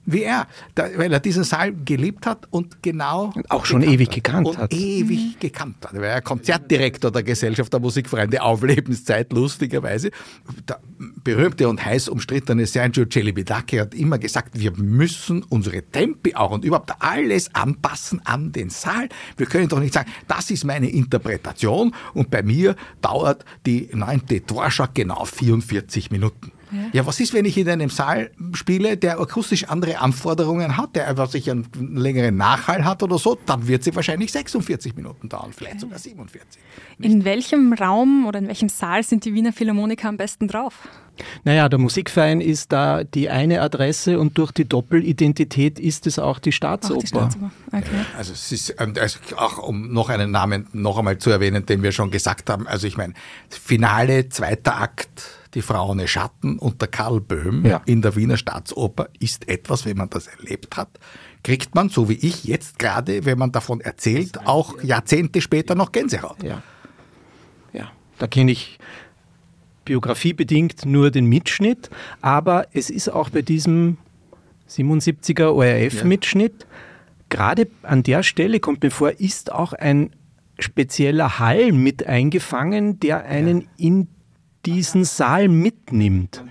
wie er, da, weil er diesen Saal geliebt hat und genau. Und auch schon ewig gekannt und hat. Ewig mhm. gekannt hat. Er war ja Konzertdirektor der Gesellschaft der Musikvereine auf Lebenszeit, lustigerweise. Der berühmte und heiß umstrittene Sergio Celibidache hat immer gesagt, wir müssen unsere Tempi auch und überhaupt alles anpassen an den Saal. Wir können doch nicht sagen, das ist meine Interpretation und bei mir dauert die neunte Torschau genau 44 Minuten. Ja. ja, was ist, wenn ich in einem Saal spiele, der akustisch andere Anforderungen hat, der einfach sich einen längeren Nachhall hat oder so, dann wird sie wahrscheinlich 46 Minuten dauern, vielleicht okay. sogar 47. Nicht? In welchem Raum oder in welchem Saal sind die Wiener Philharmoniker am besten drauf? Naja, der Musikverein ist da die eine Adresse und durch die Doppelidentität ist es auch die Staatsoper. Auch die Staatsoper. Okay. also es ist ähm, also auch um noch einen Namen noch einmal zu erwähnen, den wir schon gesagt haben. Also ich meine, Finale, zweiter Akt, die Frau ohne Schatten und der Karl Böhm ja. in der Wiener Staatsoper ist etwas, wenn man das erlebt hat, kriegt man, so wie ich jetzt gerade, wenn man davon erzählt, auch Jahrzehnte später noch Gänsehaut. Ja, ja. da kenne ich biografiebedingt nur den Mitschnitt, aber es ist auch bei diesem 77er ORF-Mitschnitt, ja. gerade an der Stelle kommt mir vor, ist auch ein spezieller Hall mit eingefangen, der einen ja. in diesen Saal mitnimmt.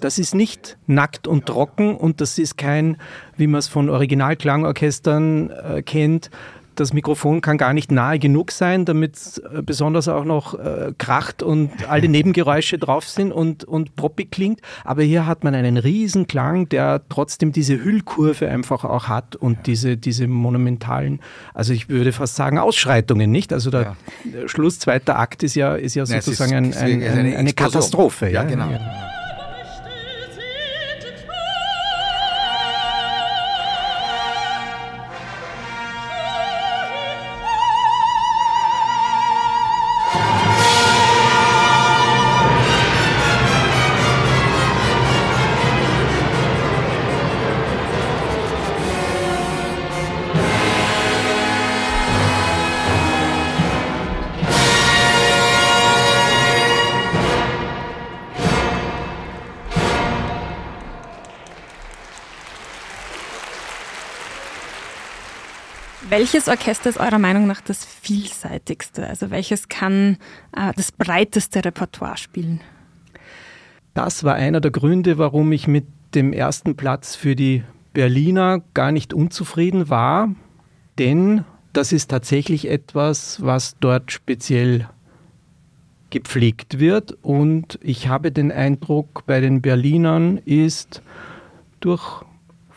Das ist nicht nackt und trocken und das ist kein, wie man es von Originalklangorchestern äh, kennt, das Mikrofon kann gar nicht nahe genug sein, damit es äh, besonders auch noch äh, kracht und alle Nebengeräusche drauf sind und, und proppig klingt. Aber hier hat man einen riesen Klang, der trotzdem diese Hüllkurve einfach auch hat und ja. diese, diese monumentalen, also ich würde fast sagen Ausschreitungen, nicht? Also der ja. Schluss, zweiter Akt ist ja, ist ja sozusagen ja, ist, ein, ein, ein, eine, Katastrophe. Ja, genau. Welches Orchester ist eurer Meinung nach das vielseitigste? Also welches kann äh, das breiteste Repertoire spielen? Das war einer der Gründe, warum ich mit dem ersten Platz für die Berliner gar nicht unzufrieden war, denn das ist tatsächlich etwas, was dort speziell gepflegt wird. Und ich habe den Eindruck, bei den Berlinern ist durch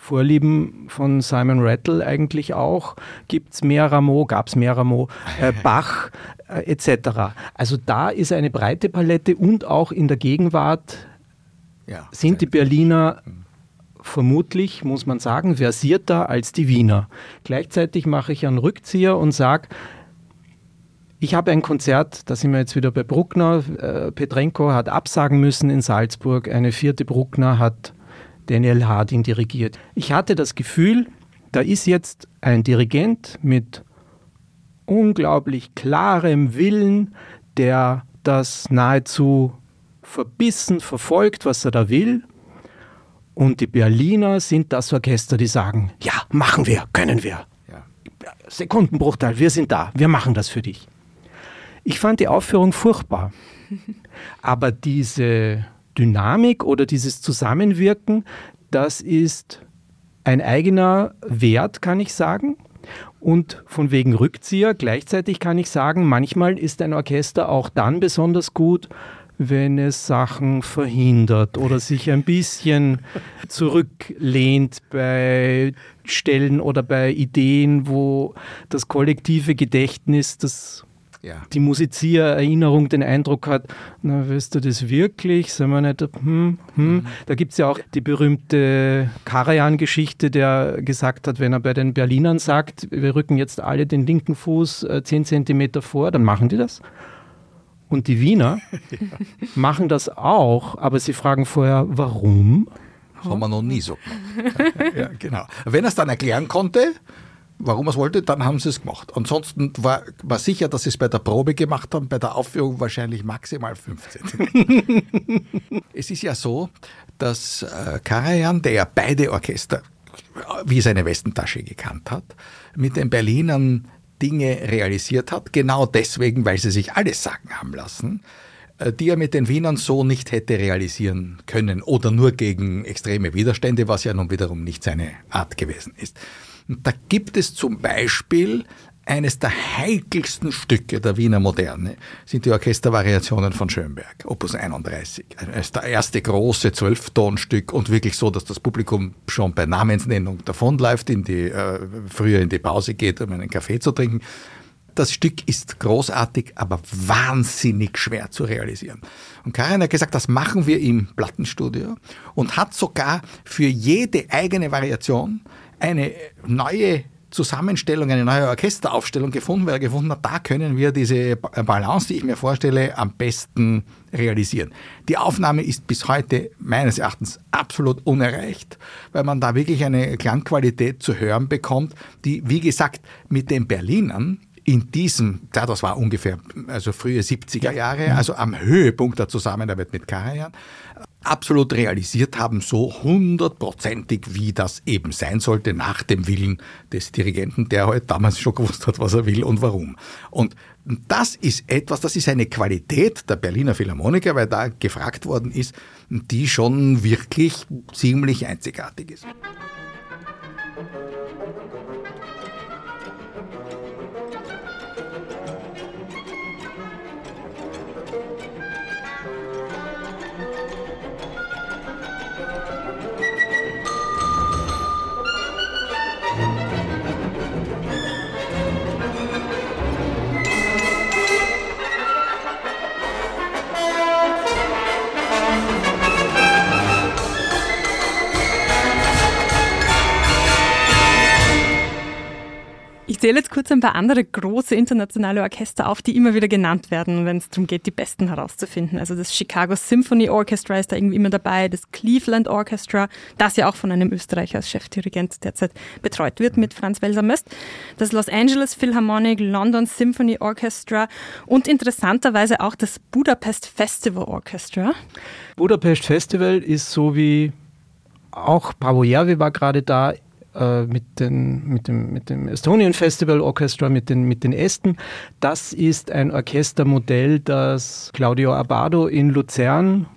Vorlieben von Simon Rattle eigentlich auch, gibt es mehr Rameau, gab es mehr Rameau, äh, Bach äh, etc. Also da ist eine breite Palette und auch in der Gegenwart ja, sind die Berliner mhm. vermutlich, muss man sagen, versierter als die Wiener. Gleichzeitig mache ich einen Rückzieher und sage, ich habe ein Konzert, da sind wir jetzt wieder bei Bruckner. Äh, Petrenko hat absagen müssen in Salzburg. Eine vierte Bruckner hat Daniel Harding dirigiert. Ich hatte das Gefühl, da ist jetzt ein Dirigent mit unglaublich klarem Willen, der das nahezu verbissen verfolgt, was er da will. Und die Berliner sind das Orchester, die sagen, ja, machen wir, können wir. Ja. Sekundenbruchteil, wir sind da, wir machen das für dich. Ich fand die Aufführung furchtbar. Aber diese Dynamik oder dieses Zusammenwirken, das ist ein eigener Wert, kann ich sagen. Und von wegen Rückzieher, gleichzeitig kann ich sagen, manchmal ist ein Orchester auch dann besonders gut, wenn es Sachen verhindert oder sich ein bisschen zurücklehnt bei Stellen oder bei Ideen, wo das kollektive Gedächtnis, das ja. die Musiziererinnerung den Eindruck hat, na, weißt du das wirklich? Sind wir nicht, hm, hm. Mhm. Da gibt es ja auch die berühmte Karajan-Geschichte, der gesagt hat, wenn er bei den Berlinern sagt, wir rücken jetzt alle den linken Fuß äh, 10 Zentimeter vor, dann machen die das. Und die Wiener ja. machen das auch, aber sie fragen vorher, warum? Haben wir noch nie so gemacht. ja, genau. Wenn er es dann erklären konnte, warum er es wollte, dann haben sie es gemacht. Ansonsten war, war sicher, dass sie es bei der Probe gemacht haben, bei der Aufführung wahrscheinlich maximal 15. es ist ja so, dass äh, Karajan, der ja beide Orchester wie seine Westentasche gekannt hat, mit den Berlinern Dinge realisiert hat, genau deswegen, weil sie sich alles sagen haben lassen, äh, die er mit den Wienern so nicht hätte realisieren können oder nur gegen extreme Widerstände, was ja nun wiederum nicht seine Art gewesen ist. Und da gibt es zum Beispiel eines der heikelsten Stücke der Wiener Moderne sind die Orchestervariationen von Schönberg, Opus 31. Es ist der erste große Zwölftonstück und wirklich so, dass das Publikum schon bei Namensnennung davonläuft, in die, äh, früher in die Pause geht, um einen Kaffee zu trinken. Das Stück ist großartig, aber wahnsinnig schwer zu realisieren. Und Karin hat gesagt, das machen wir im Plattenstudio und hat sogar für jede eigene Variation eine neue Zusammenstellung, eine neue Orchesteraufstellung gefunden, weil er gefunden hat, da können wir diese Balance, die ich mir vorstelle, am besten realisieren. Die Aufnahme ist bis heute meines Erachtens absolut unerreicht, weil man da wirklich eine Klangqualität zu hören bekommt, die, wie gesagt, mit den Berlinern in diesem, ja, das war ungefähr, also frühe 70er Jahre, also am Höhepunkt der Zusammenarbeit mit Karajan, absolut realisiert haben, so hundertprozentig, wie das eben sein sollte, nach dem Willen des Dirigenten, der halt damals schon gewusst hat, was er will und warum. Und das ist etwas, das ist eine Qualität der Berliner Philharmoniker, weil da gefragt worden ist, die schon wirklich ziemlich einzigartig ist. Zähle jetzt kurz ein paar andere große internationale Orchester auf, die immer wieder genannt werden, wenn es darum geht, die besten herauszufinden. Also das Chicago Symphony Orchestra ist da irgendwie immer dabei, das Cleveland Orchestra, das ja auch von einem Österreicher als Chefdirigent derzeit betreut wird mit Franz Welser-Möst, das Los Angeles Philharmonic, London Symphony Orchestra und interessanterweise auch das Budapest Festival Orchestra. Budapest Festival ist so wie auch Pavo Järvi war gerade da, äh, mit, den, mit, dem, mit dem Estonian Festival Orchestra, mit den, mit den Ästen. Das ist ein Orchestermodell, das Claudio Abado in Luzern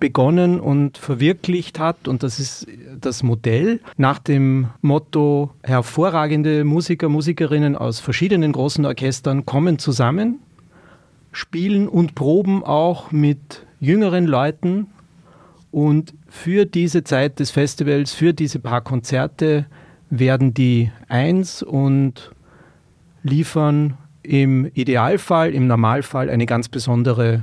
begonnen und verwirklicht hat. Und das ist das Modell nach dem Motto, hervorragende Musiker, Musikerinnen aus verschiedenen großen Orchestern kommen zusammen, spielen und proben auch mit jüngeren Leuten und für diese Zeit des Festivals, für diese paar Konzerte werden die eins und liefern im Idealfall, im Normalfall eine ganz besondere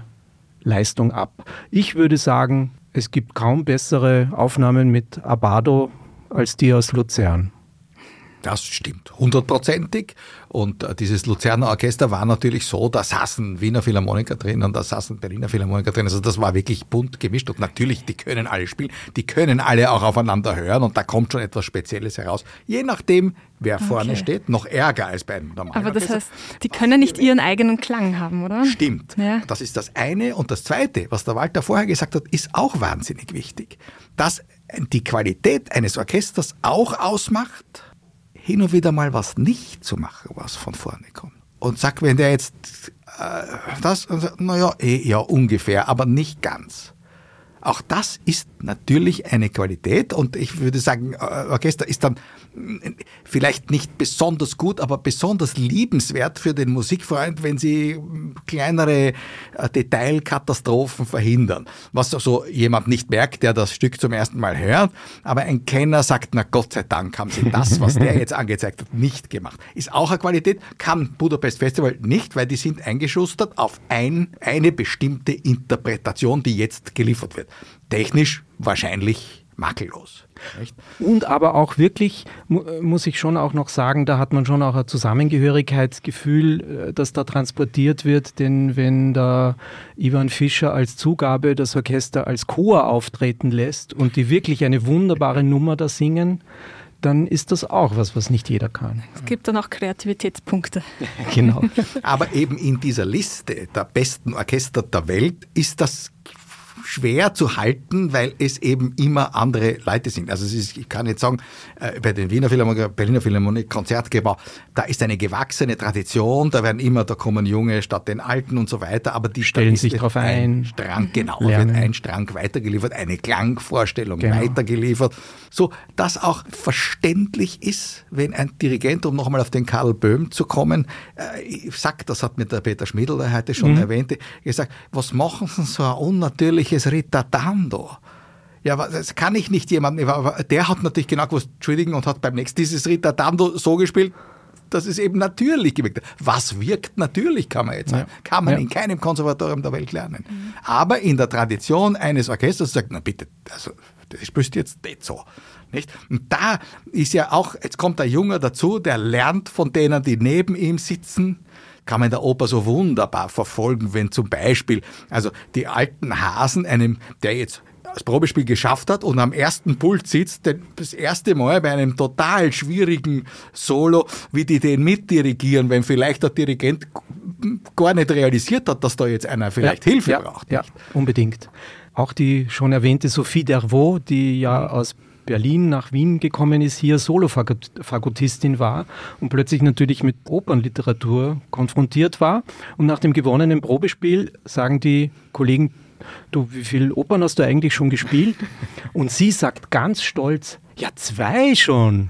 Leistung ab. Ich würde sagen, es gibt kaum bessere Aufnahmen mit Abado als die aus Luzern. Das stimmt, hundertprozentig. Und äh, dieses Luzerner Orchester war natürlich so, da saßen Wiener Philharmoniker drin und da saßen Berliner Philharmoniker drin. Also das war wirklich bunt gemischt. Und natürlich, die können alle spielen, die können alle auch aufeinander hören und da kommt schon etwas Spezielles heraus. Je nachdem, wer okay. vorne steht, noch ärger als bei einem normalen Aber das Orchester. heißt, die können nicht ihren eigenen Klang haben, oder? Stimmt. Ja. Das ist das eine. Und das zweite, was der Walter vorher gesagt hat, ist auch wahnsinnig wichtig. Dass die Qualität eines Orchesters auch ausmacht, hin und wieder mal was nicht zu machen, was von vorne kommt. Und sag, wenn der jetzt äh, das, naja, eh, ja, ungefähr, aber nicht ganz. Auch das ist natürlich eine Qualität und ich würde sagen, äh, Orchester ist dann vielleicht nicht besonders gut, aber besonders liebenswert für den Musikfreund, wenn sie kleinere äh, Detailkatastrophen verhindern. Was so jemand nicht merkt, der das Stück zum ersten Mal hört, aber ein Kenner sagt, na Gott sei Dank haben sie das, was der jetzt angezeigt hat, nicht gemacht. Ist auch eine Qualität, kann Budapest Festival nicht, weil die sind eingeschustert auf ein, eine bestimmte Interpretation, die jetzt geliefert wird. Technisch wahrscheinlich makellos. Echt? Und aber auch wirklich, muss ich schon auch noch sagen, da hat man schon auch ein Zusammengehörigkeitsgefühl, äh, das da transportiert wird, denn wenn da Ivan Fischer als Zugabe das Orchester als Chor auftreten lässt und die wirklich eine wunderbare Nummer da singen, dann ist das auch was, was nicht jeder kann. Es gibt dann auch Kreativitätspunkte. genau. Aber eben in dieser Liste der besten Orchester der Welt ist das schwer zu halten, weil es eben immer andere Leute sind. Also ist, ich kann jetzt sagen, äh, bei den Wiener Philharmoniker, Berliner Philharmonik, Konzertgeber, da ist eine gewachsene Tradition, da werden immer, da kommen Junge statt den Alten und so weiter, aber die stellen sich darauf ein. Strang, genau, lernen. wird ein Strang weitergeliefert, eine Klangvorstellung genau. weitergeliefert, so dass auch verständlich ist, wenn ein Dirigent, um nochmal auf den Karl Böhm zu kommen, äh, ich sag, das hat mir der Peter Schmidl heute schon mhm. erwähnt, gesagt, was machen Sie so ein unnatürliches welches Ritardando. Ja, das kann ich nicht jemanden, der hat natürlich genau gewusst, Entschuldigung, und hat beim nächsten dieses Ritardando so gespielt, dass es eben natürlich gewirkt hat. Was wirkt natürlich, kann man jetzt sagen. Ja. Kann man ja. in keinem Konservatorium der Welt lernen. Mhm. Aber in der Tradition eines Orchesters sagt, na bitte, also, das spielst jetzt nicht so. Nicht? Und da ist ja auch, jetzt kommt der Junge dazu, der lernt von denen, die neben ihm sitzen, kann man in der Oper so wunderbar verfolgen, wenn zum Beispiel, also die alten Hasen einem, der jetzt das Probespiel geschafft hat und am ersten Pult sitzt, das erste Mal bei einem total schwierigen Solo, wie die den mitdirigieren, wenn vielleicht der Dirigent gar nicht realisiert hat, dass da jetzt einer vielleicht ja, Hilfe ja, braucht. Ja, unbedingt. Auch die schon erwähnte Sophie Dervaux, die ja aus Berlin nach Wien gekommen ist, hier Solofagotistin war und plötzlich natürlich mit Opernliteratur konfrontiert war. Und nach dem gewonnenen Probespiel sagen die Kollegen, du, wie viele Opern hast du eigentlich schon gespielt? Und sie sagt ganz stolz, ja, zwei schon.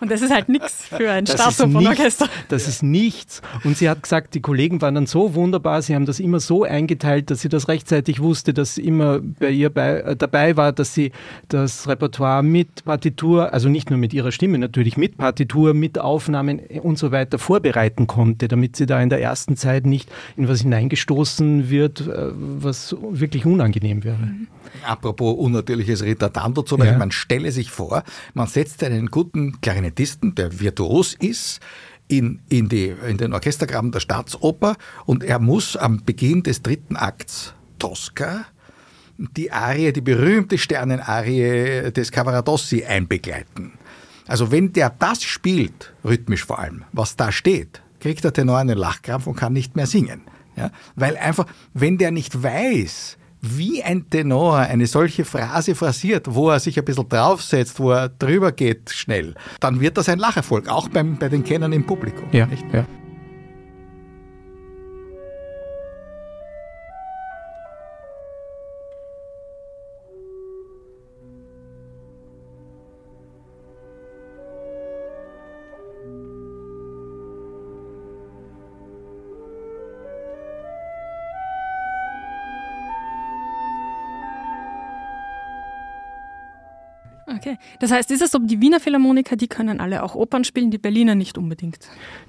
Und das ist halt nichts für ein Staatsopernorchester. Das ist nichts. Und sie hat gesagt, die Kollegen waren dann so wunderbar, sie haben das immer so eingeteilt, dass sie das rechtzeitig wusste, dass immer bei ihr bei, äh, dabei war, dass sie das Repertoire mit Partitur, also nicht nur mit ihrer Stimme natürlich, mit Partitur, mit Aufnahmen und so weiter vorbereiten konnte, damit sie da in der ersten Zeit nicht in was hineingestoßen wird, äh, was wirklich unangenehm wäre. Apropos unnatürliches Ritardando zum Beispiel, ja. man stelle sich vor, man setzt einen guten Klarinettisten, der virtuos ist, in, in, die, in den Orchestergraben der Staatsoper und er muss am Beginn des dritten Akts Tosca die Arie, die berühmte Sternenarie des Cavaradossi einbegleiten. Also wenn der das spielt, rhythmisch vor allem, was da steht, kriegt der Tenor einen Lachkrampf und kann nicht mehr singen. Ja? Weil einfach, wenn der nicht weiß, wie ein Tenor eine solche Phrase phrasiert, wo er sich ein bisschen draufsetzt, wo er drüber geht schnell, dann wird das ein Lacherfolg, auch beim, bei den Kennern im Publikum. Ja, nicht? ja. Das heißt, ist es so, die Wiener Philharmoniker, die können alle auch Opern spielen, die Berliner nicht unbedingt?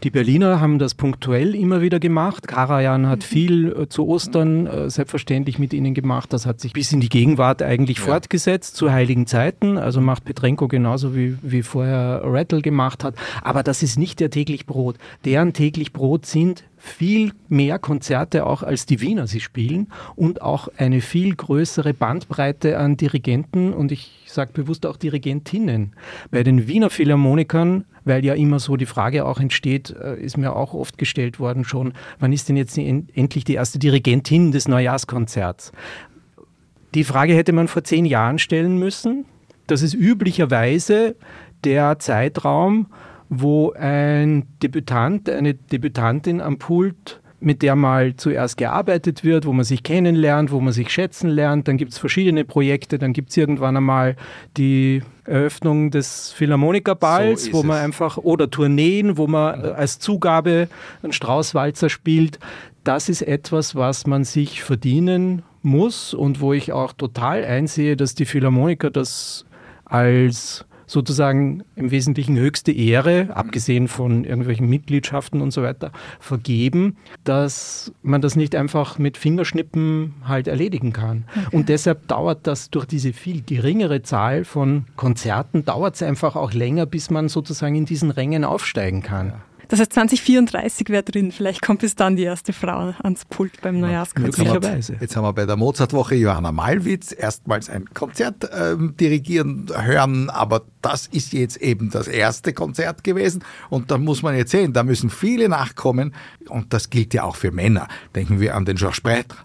Die Berliner haben das punktuell immer wieder gemacht. Karajan hat mhm. viel äh, zu Ostern äh, selbstverständlich mit ihnen gemacht. Das hat sich bis in die Gegenwart eigentlich ja. fortgesetzt, zu heiligen Zeiten. Also macht Petrenko genauso wie, wie vorher Rattle gemacht hat. Aber das ist nicht der täglich Brot. Deren täglich Brot sind viel mehr Konzerte auch als die Wiener sie spielen und auch eine viel größere Bandbreite an Dirigenten und ich sage bewusst auch Dirigentinnen. Bei den Wiener Philharmonikern, weil ja immer so die Frage auch entsteht, äh, ist mir auch oft gestellt worden schon, wann ist denn jetzt endlich die erste Dirigentin des Neujahrskonzerts? Die Frage hätte man vor zehn Jahren stellen müssen. Das ist üblicherweise der Zeitraum, wo ein Debütant, eine Debütantin am Pult mit der mal zuerst gearbeitet wird, wo man sich kennenlernt, wo man sich schätzen lernt. Dann gibt es verschiedene Projekte, dann gibt es irgendwann einmal die Eröffnung des Philharmonikerballs, so wo man es. einfach, oder Tourneen, wo man als Zugabe einen Straußwalzer spielt. Das ist etwas, was man sich verdienen muss und wo ich auch total einsehe, dass die Philharmoniker das als sozusagen im Wesentlichen höchste Ehre, abgesehen von irgendwelchen Mitgliedschaften und so weiter, vergeben, dass man das nicht einfach mit Fingerschnippen halt erledigen kann. Okay. Und deshalb dauert das durch diese viel geringere Zahl von Konzerten, dauert es einfach auch länger, bis man sozusagen in diesen Rängen aufsteigen kann. Ja. Das heißt, 2034 wäre drin. Vielleicht kommt bis dann die erste Frau ans Pult beim Neujahrskonzert. Möglicherweise. Jetzt haben wir bei der Mozartwoche Johanna Malwitz erstmals ein Konzert ähm, dirigieren hören, aber das ist jetzt eben das erste Konzert gewesen und da muss man jetzt sehen, da müssen viele nachkommen und das gilt ja auch für Männer. Denken wir an den Georges Prêtre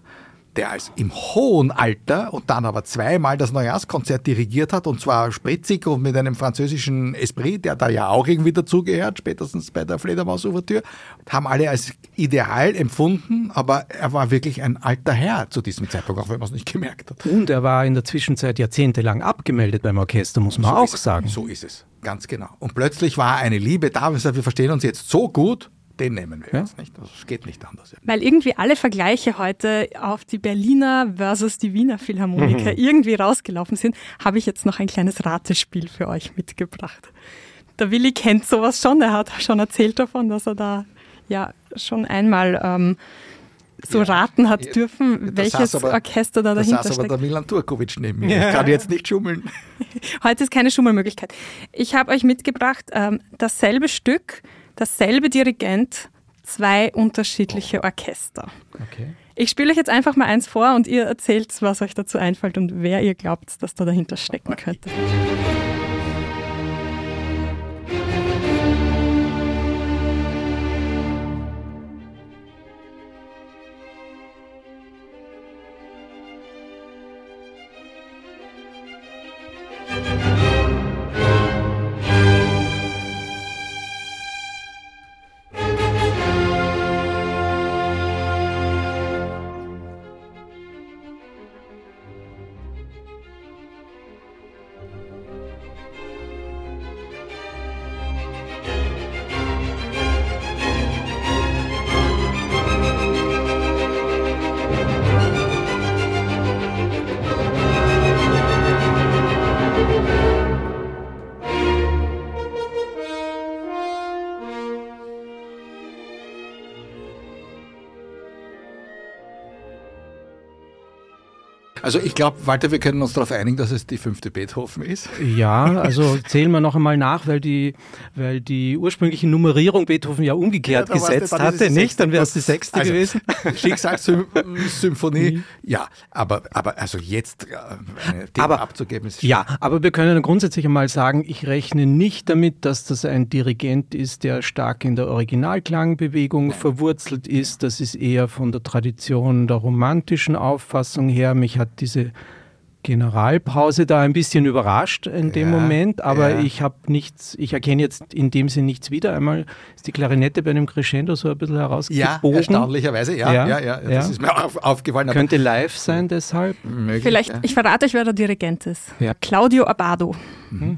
der als im hohen Alter und dann aber zweimal das Neujahrskonzert dirigiert hat und zwar spritzig und mit einem französischen Esprit, der da ja auch irgendwie dazugehört, spätestens bei der Fledermaus-Ouvertüre, haben alle als ideal empfunden, aber er war wirklich ein alter Herr zu diesem Zeitpunkt, auch wenn man es nicht gemerkt hat. Und er war in der Zwischenzeit jahrzehntelang abgemeldet beim Orchester, muss man so auch sagen. So ist es, ganz genau. Und plötzlich war eine Liebe da, wir verstehen uns jetzt so gut, den nehmen wir ja? jetzt nicht. Das geht nicht anders. Weil irgendwie alle Vergleiche heute auf die Berliner versus die Wiener Philharmoniker mhm. irgendwie rausgelaufen sind, habe ich jetzt noch ein kleines Ratespiel für euch mitgebracht. Der Willi kennt sowas schon. Er hat schon erzählt davon, dass er da ja schon einmal ähm, so ja, raten hat dürfen, welches aber, Orchester da dahinter steckt. Das aber der Milan Turkovic neben mir. Ja. Ich kann jetzt nicht schummeln. Heute ist keine Schummelmöglichkeit. Ich habe euch mitgebracht ähm, dasselbe Stück, dasselbe Dirigent, zwei unterschiedliche Orchester. Okay. Ich spiele euch jetzt einfach mal eins vor und ihr erzählt, was euch dazu einfällt und wer ihr glaubt, dass da dahinter stecken könnte. Also ich glaube, Walter, wir können uns darauf einigen, dass es die fünfte Beethoven ist. Ja, also zählen wir noch einmal nach, weil die, weil die ursprüngliche Nummerierung Beethoven ja umgekehrt ja, gesetzt hatte, nicht? Dann wäre es die sechste also, gewesen. Schicksalssymphonie, ja, aber, aber also jetzt äh, eine Thema aber, abzugeben ist Ja, aber wir können grundsätzlich einmal sagen, ich rechne nicht damit, dass das ein Dirigent ist, der stark in der Originalklangbewegung verwurzelt ist. Das ist eher von der Tradition der romantischen Auffassung her. Mich hat diese Generalpause da ein bisschen überrascht in dem ja, Moment, aber ja. ich habe nichts, ich erkenne jetzt in dem Sinn nichts wieder. Einmal ist die Klarinette bei einem Crescendo so ein bisschen herausgebogen. Ja, erstaunlicherweise, ja, ja, ja, ja das ist mir auf, aufgefallen. Könnte live sein deshalb. Möglich, Vielleicht, ich verrate euch, wer der Dirigent ist. Claudio Abado. Mhm.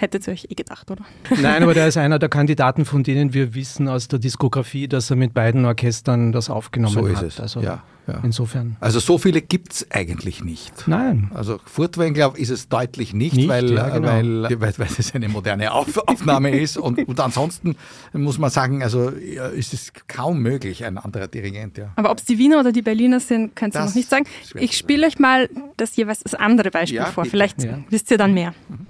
Hättet ihr euch eh gedacht, oder? Nein, aber der ist einer der Kandidaten, von denen wir wissen aus der Diskografie, dass er mit beiden Orchestern das aufgenommen hat. So ist es. Also ja, ja. Insofern. Also so viele gibt es eigentlich nicht. Nein. Also Furtwängler glaube ist es deutlich nicht, nicht weil, ja, genau. weil, weil, weil, es eine moderne Auf Aufnahme ist. Und, und ansonsten muss man sagen, also ist es kaum möglich, ein anderer Dirigent. Ja. Aber ob es die Wiener oder die Berliner sind, könnt ihr noch nicht sagen. Ich spiele euch mal das jeweils das andere Beispiel vor. Vielleicht wisst ihr dann mehr. Mhm.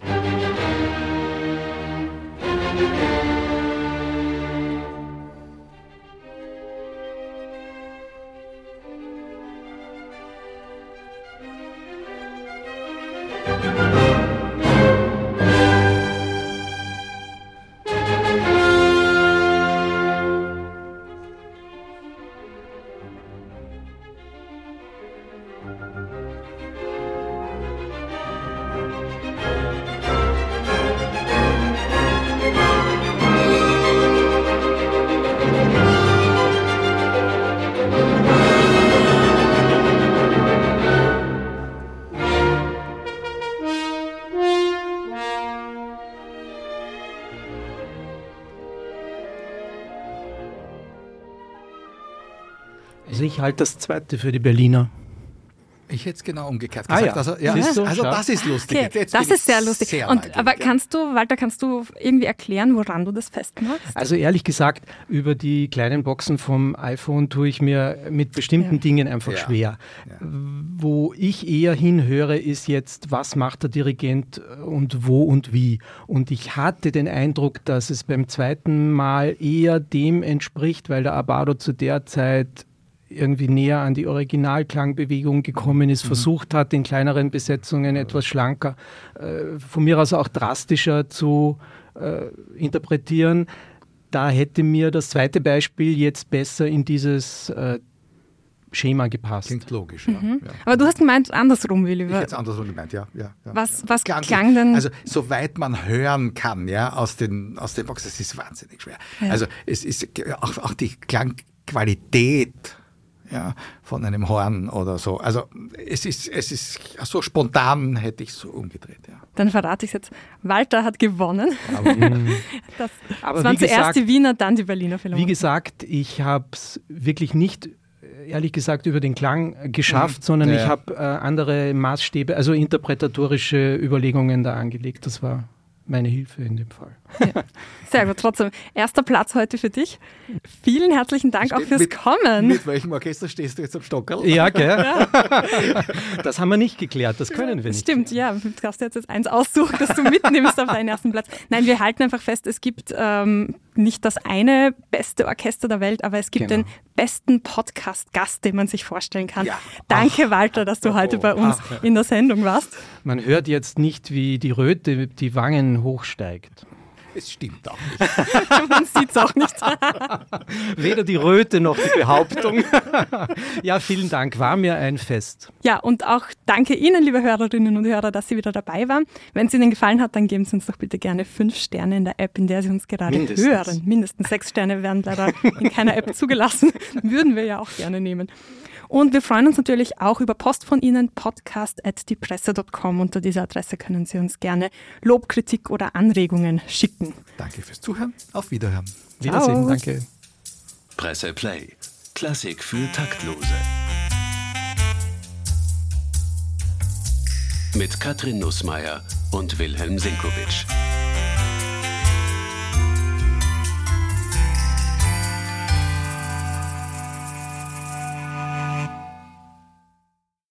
Ich halte das zweite für die Berliner. Ich hätte es genau umgekehrt gesagt. Ah, ja. Also, ja. Du, also das ist lustig. Okay, jetzt, das ist sehr lustig. Sehr Und, aber kannst du, Walter, kannst du irgendwie erklären, woran du das festmachst? Also ehrlich gesagt, über die kleinen Boxen vom iPhone tue ich mir mit bestimmten ja. Dingen einfach ja. schwer. Wo ich eher hinhöre, ist jetzt, was macht der Dirigent und wo und wie. Und ich hatte den Eindruck, dass es beim zweiten Mal eher dem entspricht, weil der Abado zu der Zeit irgendwie näher an die Originalklangbewegung gekommen ist, mhm. versucht hat, in kleineren Besetzungen etwas schlanker, äh, von mir aus auch drastischer zu äh, interpretieren. Da hätte mir das zweite Beispiel jetzt besser in dieses äh, Schema gepasst. Klingt logisch, ja, mhm. ja. Aber du hast gemeint andersrum, Willi. Ich hätte es andersrum gemeint, ja. ja, ja was, was klang, klang, denn? Also, soweit man hören kann, ja, aus den, aus den Boxen, das ist wahnsinnig schwer. Also, es ist auch, auch die Klangqualität ja, von einem Horn oder so. Also es ist, es ist so spontan hätte ich es so umgedreht. Ja. Dann verrate ich es jetzt. Walter hat gewonnen. Aber, das, Aber das waren zuerst gesagt, die Wiener, dann die Berliner Philharmonie. Wie gesagt, ich habe es wirklich nicht ehrlich gesagt über den Klang geschafft, mhm. sondern ja. ich habe äh, andere Maßstäbe, also interpretatorische Überlegungen da angelegt. Das war meine Hilfe in dem Fall. Ja. Sehr gut, trotzdem. Erster Platz heute für dich. Vielen herzlichen Dank Steht auch fürs mit, Kommen. Mit welchem Orchester stehst du jetzt am Stockerl? Ja, gell? Ja. Das haben wir nicht geklärt, das können wir nicht. Stimmt, ja. Du darfst jetzt eins aussuchen, das du mitnimmst auf deinen ersten Platz. Nein, wir halten einfach fest, es gibt ähm, nicht das eine beste Orchester der Welt, aber es gibt genau. den besten Podcast-Gast, den man sich vorstellen kann. Ja. Danke, Ach, Walter, dass du heute bei uns Ach. in der Sendung warst. Man hört jetzt nicht, wie die Röte die Wangen hochsteigt. Es stimmt auch nicht. Man sieht es auch nicht. Weder die Röte noch die Behauptung. ja, vielen Dank, war mir ein Fest. Ja, und auch danke Ihnen, liebe Hörerinnen und Hörer, dass Sie wieder dabei waren. Wenn es Ihnen gefallen hat, dann geben Sie uns doch bitte gerne fünf Sterne in der App, in der Sie uns gerade Mindestens. hören. Mindestens sechs Sterne werden leider in keiner App zugelassen. Würden wir ja auch gerne nehmen. Und wir freuen uns natürlich auch über Post von Ihnen, podcast.diepresse.com. Unter dieser Adresse können Sie uns gerne Lob, Kritik oder Anregungen schicken. Danke fürs Zuhören. Auf Wiederhören. Wiedersehen. Danke. Presse Play. Klassik für Taktlose. Mit Katrin Nussmeier und Wilhelm Sinkowitsch.